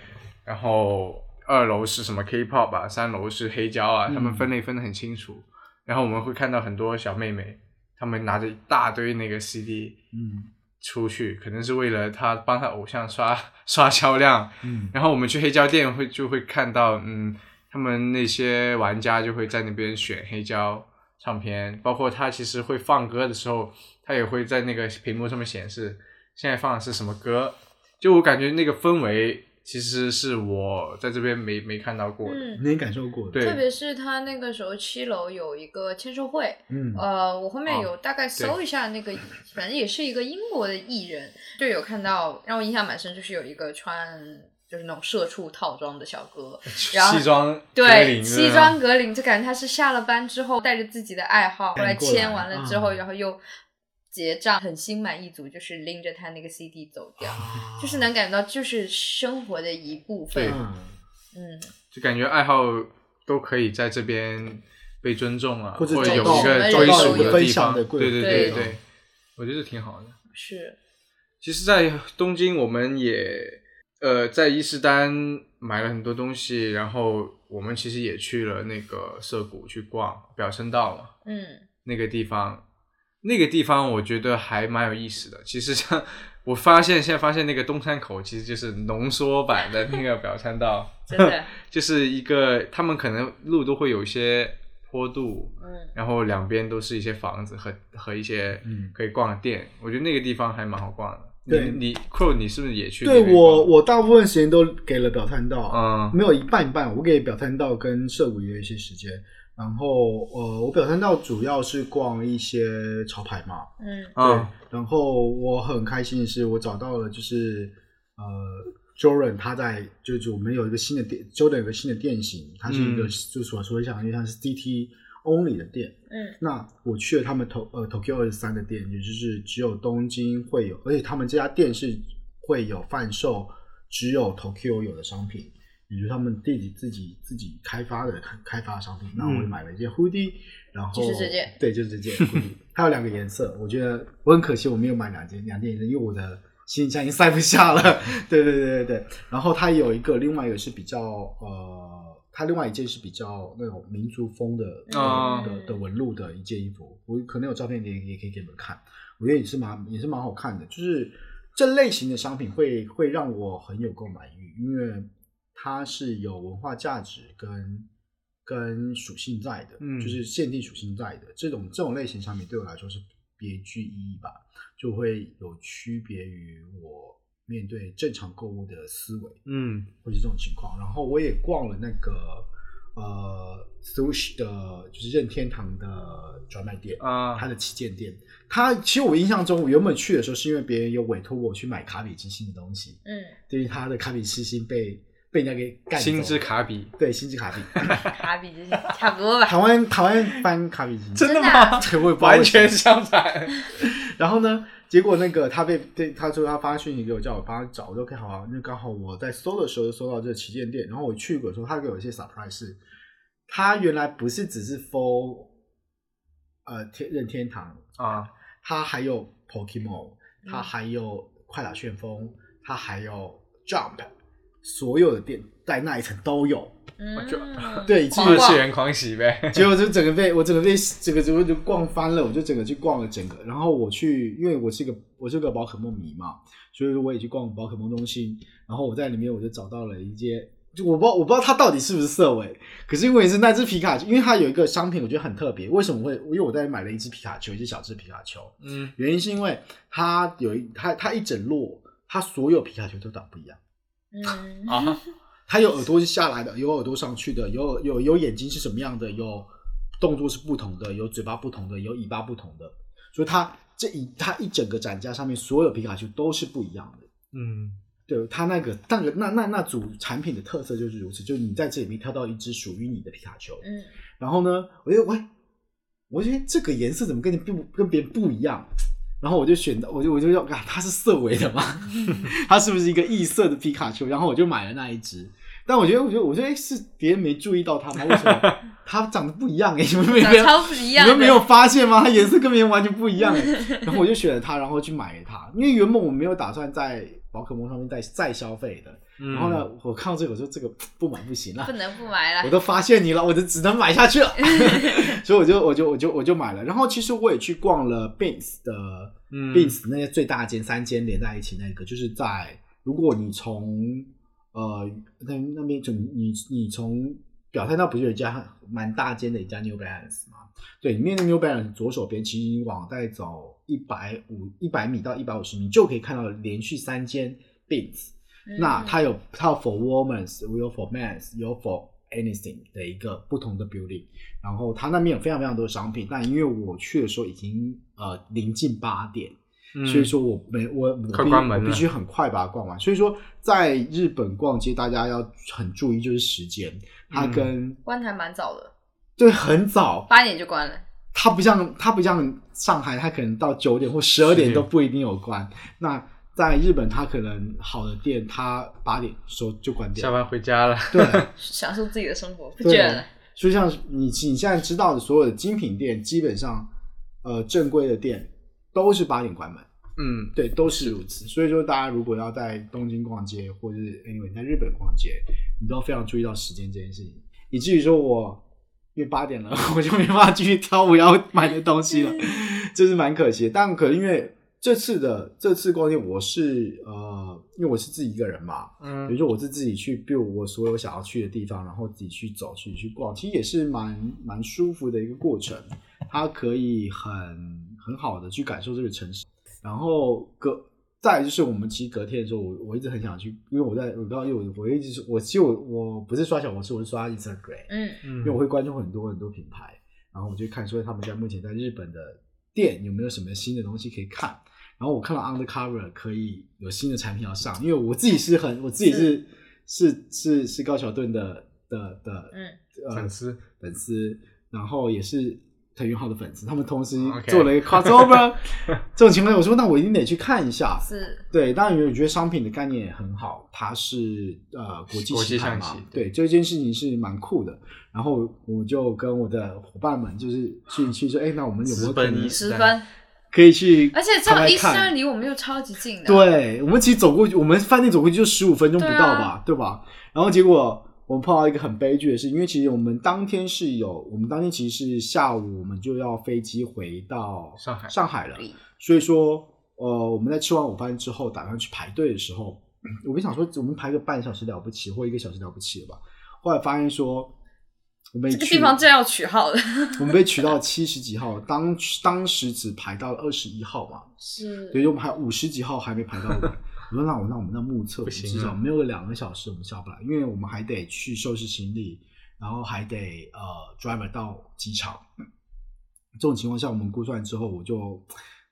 然后二楼是什么 K-pop 啊，三楼是黑胶啊，嗯他们分类分得很清楚。然后我们会看到很多小妹妹，她们拿着一大堆那个 CD 嗯出去，可能是为了她帮她偶像刷 刷销量。嗯然后我们去黑胶店会就会看到，嗯，他们那些玩家就会在那边选黑胶唱片，包括他其实会放歌的时候，他也会在那个屏幕上面显示现在放的是什么歌。就我感觉那个氛围其实是我在这边没没看到过的。嗯，你也感受过的，对特别是他那个时候七楼有一个签售会，嗯呃，我后面哦有大概搜一下那个，反正也是一个英国的艺人，就有看到让我印象蛮深，就是有一个穿就是那种社畜套装的小哥，然后西装对，西装革领，就感觉他是下了班之后带着自己的爱好过来赶过来签完了之后，啊然后又结账，很心满意足，就是拎着他那个 CD 走掉，就是能感觉到就是生活的一部分对。嗯嗯，就感觉爱好都可以在这边被尊重啊，或者有一个归属的地方。分享的对对对对，我觉得挺好的。是，其实，在东京我们也呃在伊势丹买了很多东西，然后我们其实也去了那个涩谷去逛表参道嘛，嗯，那个地方，那个地方我觉得还蛮有意思的。其实像我发现现在发现那个东山口其实就是浓缩版的那个表参道，真的，就是一个他们可能路都会有一些坡度，嗯，然后两边都是一些房子和和一些嗯可以逛的店，我觉得那个地方还蛮好逛的。对你你 Crow 你是不是也去对？我我大部分时间都给了表参道，嗯没有一半一半，我给表参道跟涩谷也有一些时间。然后呃，我表参道主要是逛一些潮牌嘛，嗯，啊然后我很开心的是，我找到了就是呃，Jordan 他在就是我们有一个新的店，Jordan 有个新的店型，它是一个、嗯。就所说像就像是 CT only 的店。嗯，那我去了他们 To 呃 Tokyo 二十三的店，也就是只有东京会有，而且他们这家店是会有贩售只有 Tokyo 有的商品，也就是他们自己自己自己开发的开开发的商品。那我就买了一件 hoodie，然后就是这件对，就是这件 hoodie，它有两个颜色，我觉得我很可惜我没有买两件两件颜色，因为我的行李箱已经塞不下了。对对对对对，然后它有一个另外一个是比较呃。它另外一件是比较那种民族风的哦的的纹路的一件衣服，我可能有照片也也可以给你们看，我觉得也是蛮也是蛮好看的。就是这类型的商品会会让我很有购买欲，因为它是有文化价值跟跟属性在的，嗯就是限定属性在的。这种这种类型产品对我来说是别具意义吧，就会有区别于我面对正常购物的思维。嗯会是这种情况。然后我也逛了那个呃 Sushi 的，就是任天堂的专卖店，啊它的旗舰店。它其实我印象中，我原本去的时候是因为别人有委托我去买卡比之星的东西，嗯，对于他的卡比之星被被人家给干走星之卡比对星之卡比，卡比之差不多吧。台湾台湾翻卡比之星，真的真的啊吗？对我也不知道完什么全相反。然后呢，结果那个他被对他说他发讯息给我，叫我帮他找，我说 OK 好啊。那刚好我在搜的时候就搜到这个旗舰店，然后我去过的时候，他给我一些 surprise，是他原来不是只是 for 呃天任天堂，啊，它还有 Pokemon，它嗯还有快打旋风，它还有 Jump，所有的店在那一层都有。就嗯，对二次元狂喜呗。结果就整个被我整个被整个整个就逛翻了，我就整个去逛了整个。然后我去，因为我是个我是个宝可梦迷嘛，所以说我也去逛宝可梦中心。然后我在里面我就找到了一些，我不知道我不知道它到底是不是色违，可是因为是那只皮卡丘，因为它有一个商品我觉得很特别，为什么会？因为我在买了一只皮卡丘，一只小只皮卡丘，嗯原因是因为它有一它它一整摞，它所有皮卡丘都长不一样。嗯，啊，它有耳朵是下来的，有耳朵上去的，有有有眼睛是什么样的，有动作是不同的，有嘴巴不同的，有尾巴不同的，所以它这一它一整个展架上面所有皮卡丘都是不一样的。嗯。对它那个那个那那那组产品的特色就是如此，就是你在这里面挑到一只属于你的皮卡丘，嗯，然后呢，我就喂，我觉得这个颜色怎么跟你不跟别人不一样？然后我就选的，我就我就要啊，它是色尾的吗？它是不是一个异色的皮卡丘？然后我就买了那一只。但我觉得，我觉得，我觉得，哎，是别人没注意到它吗？为什么 它长得不一样？哎，你们没有超不一样，你们没有发现吗？它颜色跟别人完全不一样欸。然后我就选了它，然后去买了它，因为原本我没有打算在宝可梦上面再再消费的。嗯，然后呢，我看到这个，我说这个不买不行了不，能不买了。我都发现你了，我就只能买下去了，所以我就我就我就我就买了。然后其实我也去逛了 Beans 的嗯 Beans 那些最大间三间连在一起那个，就是在如果你从呃那那边就你你从表参道不是有一家蛮大间的一家 New Balance 吗？对，里面的 New Balance 左手边，其实你往再走一百五一百米到一百五十米，就可以看到连续三间 Beans。嗯。那它有它有 for women，有 for men，有 for anything 的一个不同的 building，然后它那边有非常非常多的商品，但因为我去的时候已经呃临近八点，嗯。所以说我没我我必我必须很快把它逛完。所以说在日本逛街，大家要很注意就是时间，它嗯。跟、关还蛮早的，对很早，八点就关了。它不像它不像上海，它可能到九点或十二点。都不一定有关。那在日本，他可能好的店，他八点收就关店下。班回家了，对，享受自己的生活，不对倦了。所以像你你现在知道的所有的精品店，基本上呃正规的店都是八点关门，嗯对，都是如此。所以说，大家如果要在东京逛街，或者是 anyway 在日本逛街，你都要非常注意到时间这件事情，以至于说我因为八点了，我就没办法继续挑我要买的东西了，这是蛮可惜的。但可能因为这次的这次逛街，我是呃，因为我是自己一个人嘛，比如嗯说我是自己去 build 我所有想要去的地方，然后自己去走，自己去逛，其实也是蛮蛮舒服的一个过程。它可以很很好的去感受这个城市。然后隔再就是我们其实隔天的时候，我我一直很想去，因为我在我不知道，因为我我一直是我其实我我不是刷小红书，我是刷 Instagram，嗯，嗯，因为我会关注很多很多品牌，然后我就看说他们在目前在日本的店有没有什么新的东西可以看。然后我看到 Undercover 可以有新的产品要上，因为我自己是很我自己是。是是是高桥盾的的的嗯。呃粉丝。粉丝，然后也是藤原浩的粉丝，他们同时做了一个 crossover。这种情况下，我说那我一定得去看一下。是对，当然我觉得商品的概念也很好，它是呃国际国际棋盘嘛对这件事情是蛮酷的。然后我就跟我的伙伴们就是去去说，哎，那我们有没有可能直奔一十分，可以去而且这样一看来看三离我们又超级近的。，对，我们其实走过去，我们饭店走过去就十五分钟不对啊到吧，对吧？然后结果我们碰到一个很悲剧的事，因为其实我们当天是有，我们当天其实是下午我们就要飞机回到上海上海了，所以说呃我们在吃完午饭之后打算去排队的时候，我们想说我们排个半小时了不起，或一个小时了不起了吧？后来发现说。我们这个地方真要取号的。我们被取到七十几号，当当时只排到了二十一号嘛，是所以我们还有五十几号还没排到我。说那我那我们那目测，不行啊至少没有两个小时我们下不来，因为我们还得去收拾行李，然后还得呃 driver 到机场。这种情况下，我们估算之后，我就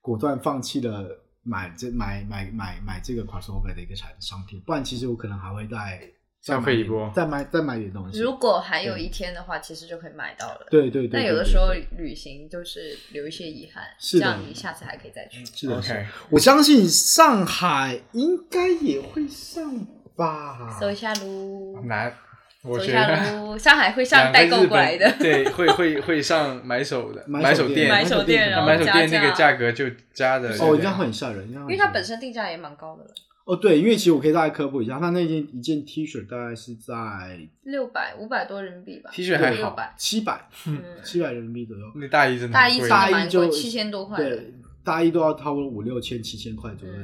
果断放弃了买这买买买买这个 crossover 的一个产商品，不然其实我可能还会再再消费一波。再买再买点东西。如果还有一天的话，其实就可以买到了。对对对，但有的时候旅行就是留一些遗憾，是这样你下次还可以再去。是的 OK，我相信上海应该也会上吧。搜一下喽，难，我搜一觉下得喽。上海会上代购过来的。对，会会会上买手的买手店，买手店，然后买手加店那个价。价格就加的哦，这样会很吓人，因为它本身定价也蛮高的了，哦，对，因为其实我可以大概科普一下，他那件一件 T 恤大概是在六百五百多人民币吧 T 恤还好七百嗯，七百人民币左右，那大衣真的大衣真很贵大衣就七千多块。对，大衣都要差不多五六千、七千块左右的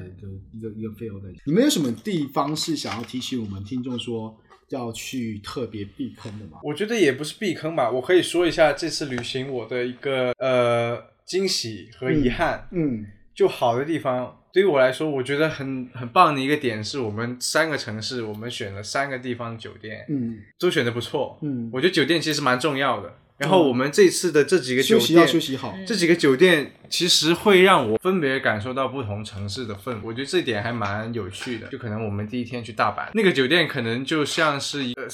一个一个费用的。你们有什么地方是想要提醒我们听众说，要去特别避坑的吗？我觉得也不是避坑吧，我可以说一下这次旅行我的一个呃惊喜和遗憾。嗯就好的地方，对于我来说，我觉得很很棒的一个点是我们三个城市，我们选了三个地方酒店，嗯都选的不错。嗯，我觉得酒店其实蛮重要的。然后我们这次的这几个酒休息要店，休息好。这几个酒店其实会让我分别感受到不同城市的氛围，我觉得这点还蛮有趣的。就可能我们第一天去大阪，那个酒店可能就像是一个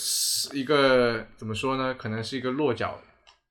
一个怎么说呢？可能是一个落脚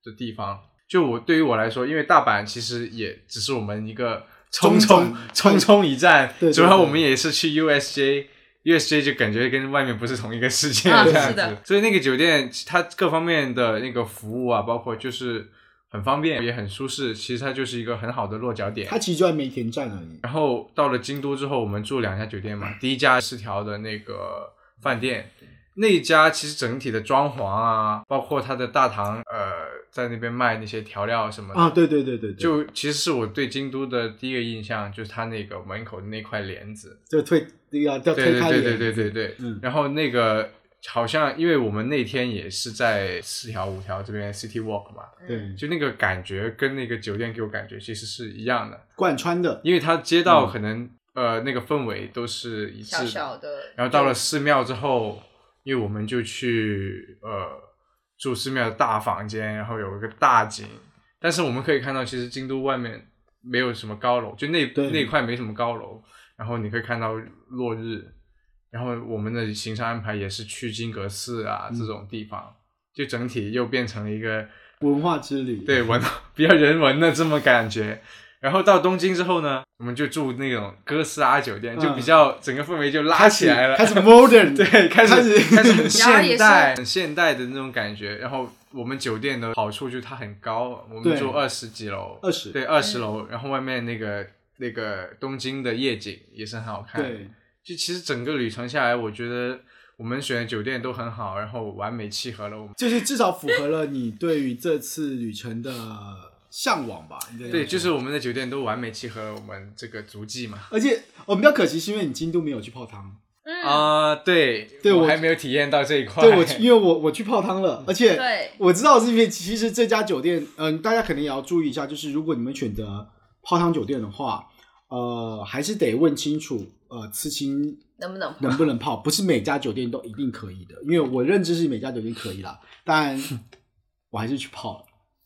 的地方。就我对于我来说，因为大阪其实也只是我们一个匆匆匆匆一站，对对主要我们也是去 USJ。USJ 就感觉跟外面不是同一个世界啊这样子，是的所以那个酒店它各方面的那个服务啊，包括就是很方便，也很舒适。其实它就是一个很好的落脚点。它其实就在梅田站而已。然后到了京都之后，我们住两家酒店嘛，第一家是条的那个饭店，那一家其实整体的装潢啊，包括它的大堂，呃，在那边卖那些调料什么的，啊，对对对对对，就其实是我对京都的第一个印象，就是它那个门口的那块帘子，就推那个要对推开对对对对对对，嗯。然后那个好像因为我们那天也是在四条五条这边 City Walk 嘛，对就那个感觉跟那个酒店给我感觉其实是一样的，贯穿的，因为它街道嗯。可能、呃那个氛围都是一致小，小的，然后到了寺庙之后，因为我们就去呃住寺庙的大房间，然后有一个大景，但是我们可以看到，其实京都外面没有什么高楼，就那那块没什么高楼，然后你可以看到落日，然后我们的行程安排也是去金阁寺啊、这种地方，就整体又变成了一个文化之旅。对文比较 人文的这么感觉。然后到东京之后呢，我们就住那种哥斯拉酒店，就比较整个氛围就拉起来了，开始 modern，对，开始开始开始很然后也是现代、很现代的那种感觉。然后我们酒店的好处就是它很高，我们住二十几楼，二十对，二十楼。然后外面那个那个东京的夜景也是很好看。对，就其实整个旅程下来，我觉得我们选的酒店都很好，然后完美契合了我们。就是至少符合了你对于这次旅程的向往吧。应该对，就是我们的酒店都完美契合了我们这个足迹嘛。而且我比较可惜，是因为你京都没有去泡汤。嗯，啊、对，对我我还没有体验到这一块。对我，因为我我去泡汤了，而且对我知道是因为其实这家酒店，嗯、大家肯定也要注意一下，就是如果你们选择泡汤酒店的话，呃，还是得问清楚，呃，刺青能不能能不能泡，不是每家酒店都一定可以的，因为我认知是每家酒店可以啦，但我还是去泡了，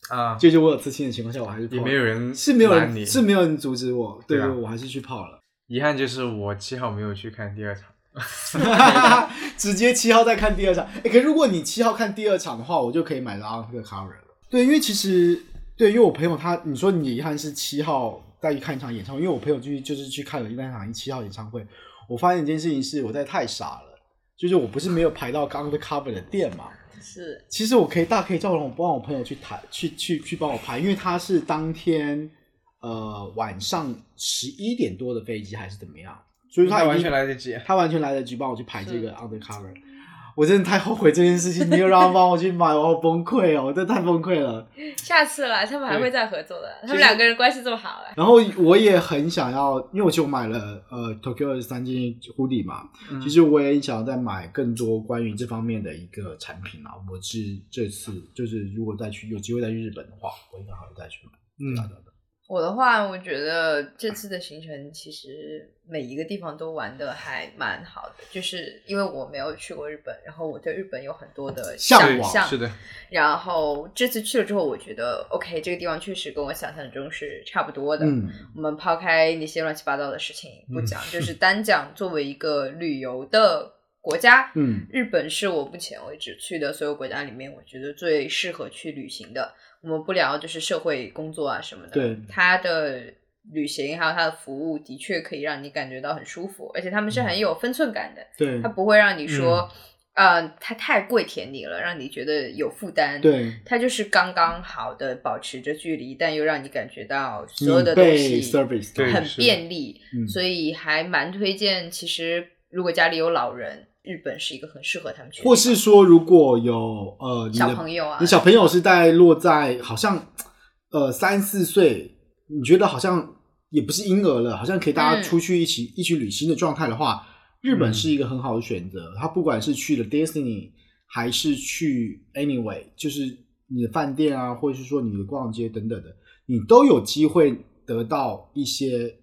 啊，就是我有自信的情况下，我还是也没有人是没有人是没有人阻止我，对对啊，我还是去泡了。遗憾就是我七号没有去看第二场。直接七号再看第二场。哎、可是如果你七号看第二场的话，我就可以买到这个 cover 了。对，因为其实对，因为我朋友他，你说你的遗憾是七号再去看一场演唱会，因为我朋友去就是去看了一那场七号演唱会，我发现一件事情是我在太傻了，就是我不是没有排到 undercover 的店嘛。是其实我可以大可以叫我帮我朋友去谈，去去去帮我排，因为他是当天呃晚上十一点多的飞机还是怎么样，所以他完全来得及。他完全来得及帮我去排这个 undercover。我真的太后悔这件事情，没有让他帮我去买，我好崩溃哦，我真的太崩溃了。下次啦，他们还会再合作的。他们两个人关系这么好哎，然后我也很想要，因为我就买了呃 Tokyo 三件 hoodie 嘛，嗯其实我也想要再买更多关于这方面的一个产品啊。我是这次就是如果再去有机会再去日本的话，我应该还会再去买。嗯我的话，我觉得这次的行程其实每一个地方都玩的还蛮好的，就是因为我没有去过日本，然后我对日本有很多的向往想象，是的，然后这次去了之后，我觉得 OK，这个地方确实跟我想象中是差不多的。嗯，我们抛开那些乱七八糟的事情不讲，就是单讲作为一个旅游的国家，嗯，日本是我目前为止去的所有国家里面，我觉得最适合去旅行的。我们不聊就是社会工作啊什么的，对他的旅行还有他的服务的确可以让你感觉到很舒服，而且他们是很有分寸感的，对他不会让你说，呃，它太跪舔你了，让你觉得有负担。对，他就是刚刚好的保持着距离，但又让你感觉到所有的东西很便利，嗯所以还蛮推荐。其实如果家里有老人，日本是一个很适合他们去的，或是说如果有呃你的小朋友啊你小朋友是在落在好像呃三四岁，你觉得好像也不是婴儿了，好像可以大家嗯。出去一起、一起旅行的状态的话，日本嗯。是一个很好的选择。他不管是去了 Disney 还是去 Anyway，就是你的饭店啊，或者是说你的逛街等等的，你都有机会得到一些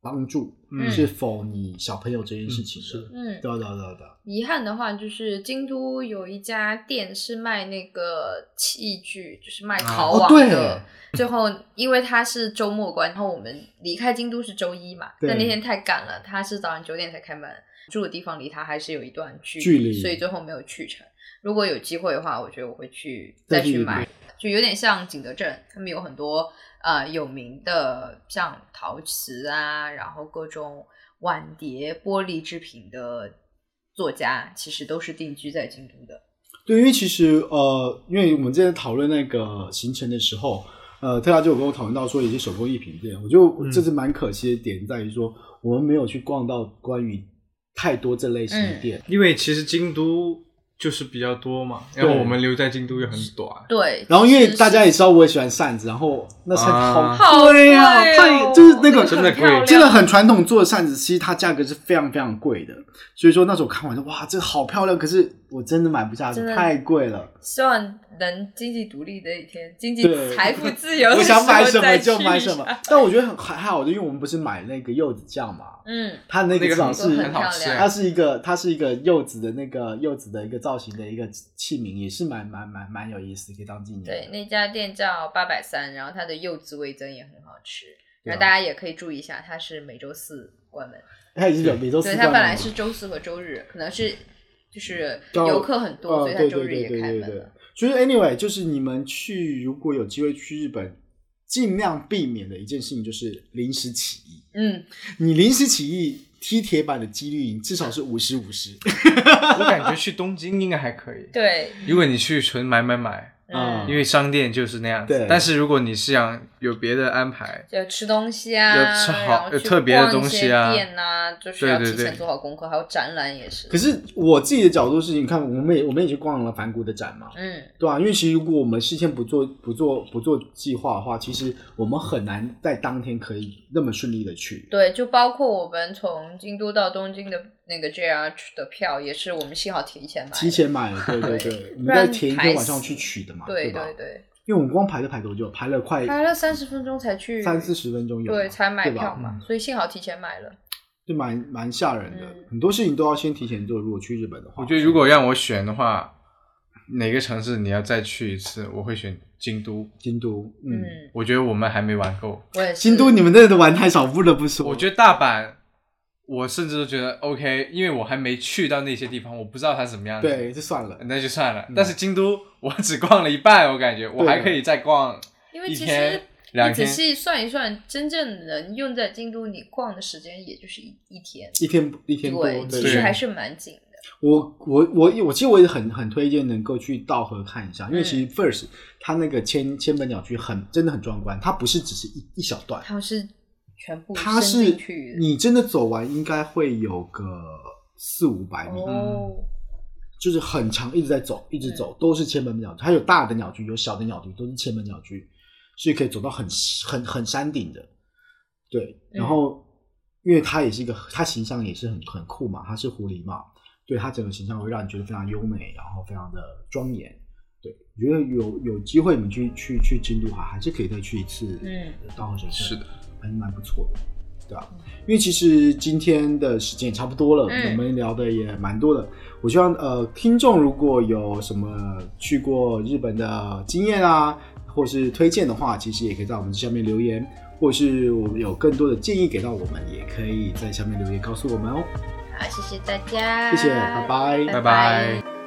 帮助，嗯是否你小朋友这件事情的。嗯，对啊对啊对啊对啊，遗憾的话就是京都有一家店是卖那个器具，就是卖陶哦网的。对最后因为它是周末关，然后我们离开京都是周一嘛，但那天太赶了，它是早上九点才开门，住的地方离它还是有一段距距离所以最后没有去成。如果有机会的话，我觉得我会去再去买遍，就有点像景德镇，他们有很多呃有名的像陶瓷啊，然后各种碗碟、玻璃制品的作家，其实都是定居在京都的。对，因为其实呃，因为我们之前讨论那个行程的时候，呃，特拉就有跟我讨论到说一些手工艺品店，我就嗯这是蛮可惜的点在于说，我们没有去逛到关于太多这类型的嗯店。因为其实京都就是比较多嘛，对然后我们留在京都又很短，对，然后因为大家也知道我也喜欢扇子，然后那扇子好、啊好贵啊，太就是那个真的贵很漂亮真的很传统做的扇子，其实它价格是非常非常贵的。所以说那时候我看完就哇，这个好漂亮，可是我真的买不下去太贵了。希望能经济独立的一天，经济财富自由的我时候想买什么再就去一买什么下。但我觉得很还还好的，因为我们不是买那个柚子酱嘛，嗯，它那个那个很至少是很很好吃漂亮它是一个它是一个柚子的那个柚子的一个造型的一个器皿，也是蛮蛮蛮蛮有意思，可以当纪念。对，那家店叫八百三，然后它的柚子味增也很好吃。那啊然后大家也可以注意一下，它是每周四关门。它已经有每周四对，它本来是周四和周日，可能是就是游客很多，呃所以它周日也对对对开门了。。所以 anyway，就是你们去如果有机会去日本，尽量避免的一件事情就是临时起意。嗯，你临时起意踢铁板的几率至少是五十五十。我感觉去东京应该还可以。对，如果你去纯买买买，嗯因为商店就是那样子对。但是如果你是想有别的安排，就吃东西啊，要吃好有特别的东西啊店啊，就是要提前做好功课，还有展览也是。可是我自己的角度是，你看，我们也我们也去逛了梵谷的展嘛，嗯，对啊，因为其实如果我们事先不做不做不做计划的话，其实我们很难在当天可以那么顺利的去。对，就包括我们从京都到东京的那个 JR 的票，也是我们幸好提前买。提前买了，对对对 对，我们在前一天晚上去取的嘛，对对对，因为我们光排队排多久？排了快排了三十分钟才去，三四十分钟有，对，才买票嘛，所以幸好提前买了。就蛮蛮吓人的。嗯很多事情都要先提前做。如果去日本的话，我觉得如果让我选的话，哪个城市你要再去一次，我会选京都。京都，嗯，嗯，我觉得我们还没玩够。我也是。京都你们那的玩太少，不得不说。我觉得大阪，我甚至都觉得 OK，因为我还没去到那些地方，我不知道它是什么样。对，就算了。那就算了。嗯但是京都我只逛了一半，我感觉我还可以再逛因为其一天实。你仔细算一算，真正能用在京都你逛的时间也就是一一天，一天一天多，对，其实还是蛮紧的。我我我我其实我也很很推荐能够去道和看一下，因为嗯其实 First 它那个千千本鸟居很真的很壮观，它不是只是一一小段，它是全部它是你真的走完应该会有个四五百米，哦，就是很长，一直在走，一直走，都是千本鸟居，它有大的鸟居，有小的鸟居，都是千本鸟居，所以可以走到很很很山顶的。对，然后、因为它也是一个，它形象也是很很酷嘛，它是狐狸嘛，对它整个形象会让你觉得非常优美，然后非常的庄严。对，我觉得有有机会你们去去去京都哈，还是可以再去一次。嗯，稻荷神社是的，还是蛮不错的，对啊。因为其实今天的时间也差不多了，嗯我们聊的也蛮多的。我希望呃，听众如果有什么去过日本的经验啊，或是推荐的话，其实也可以在我们下面留言，或是我们有更多的建议给到我们，也可以在下面留言告诉我们哦。好，谢谢大家，谢谢拜拜拜拜。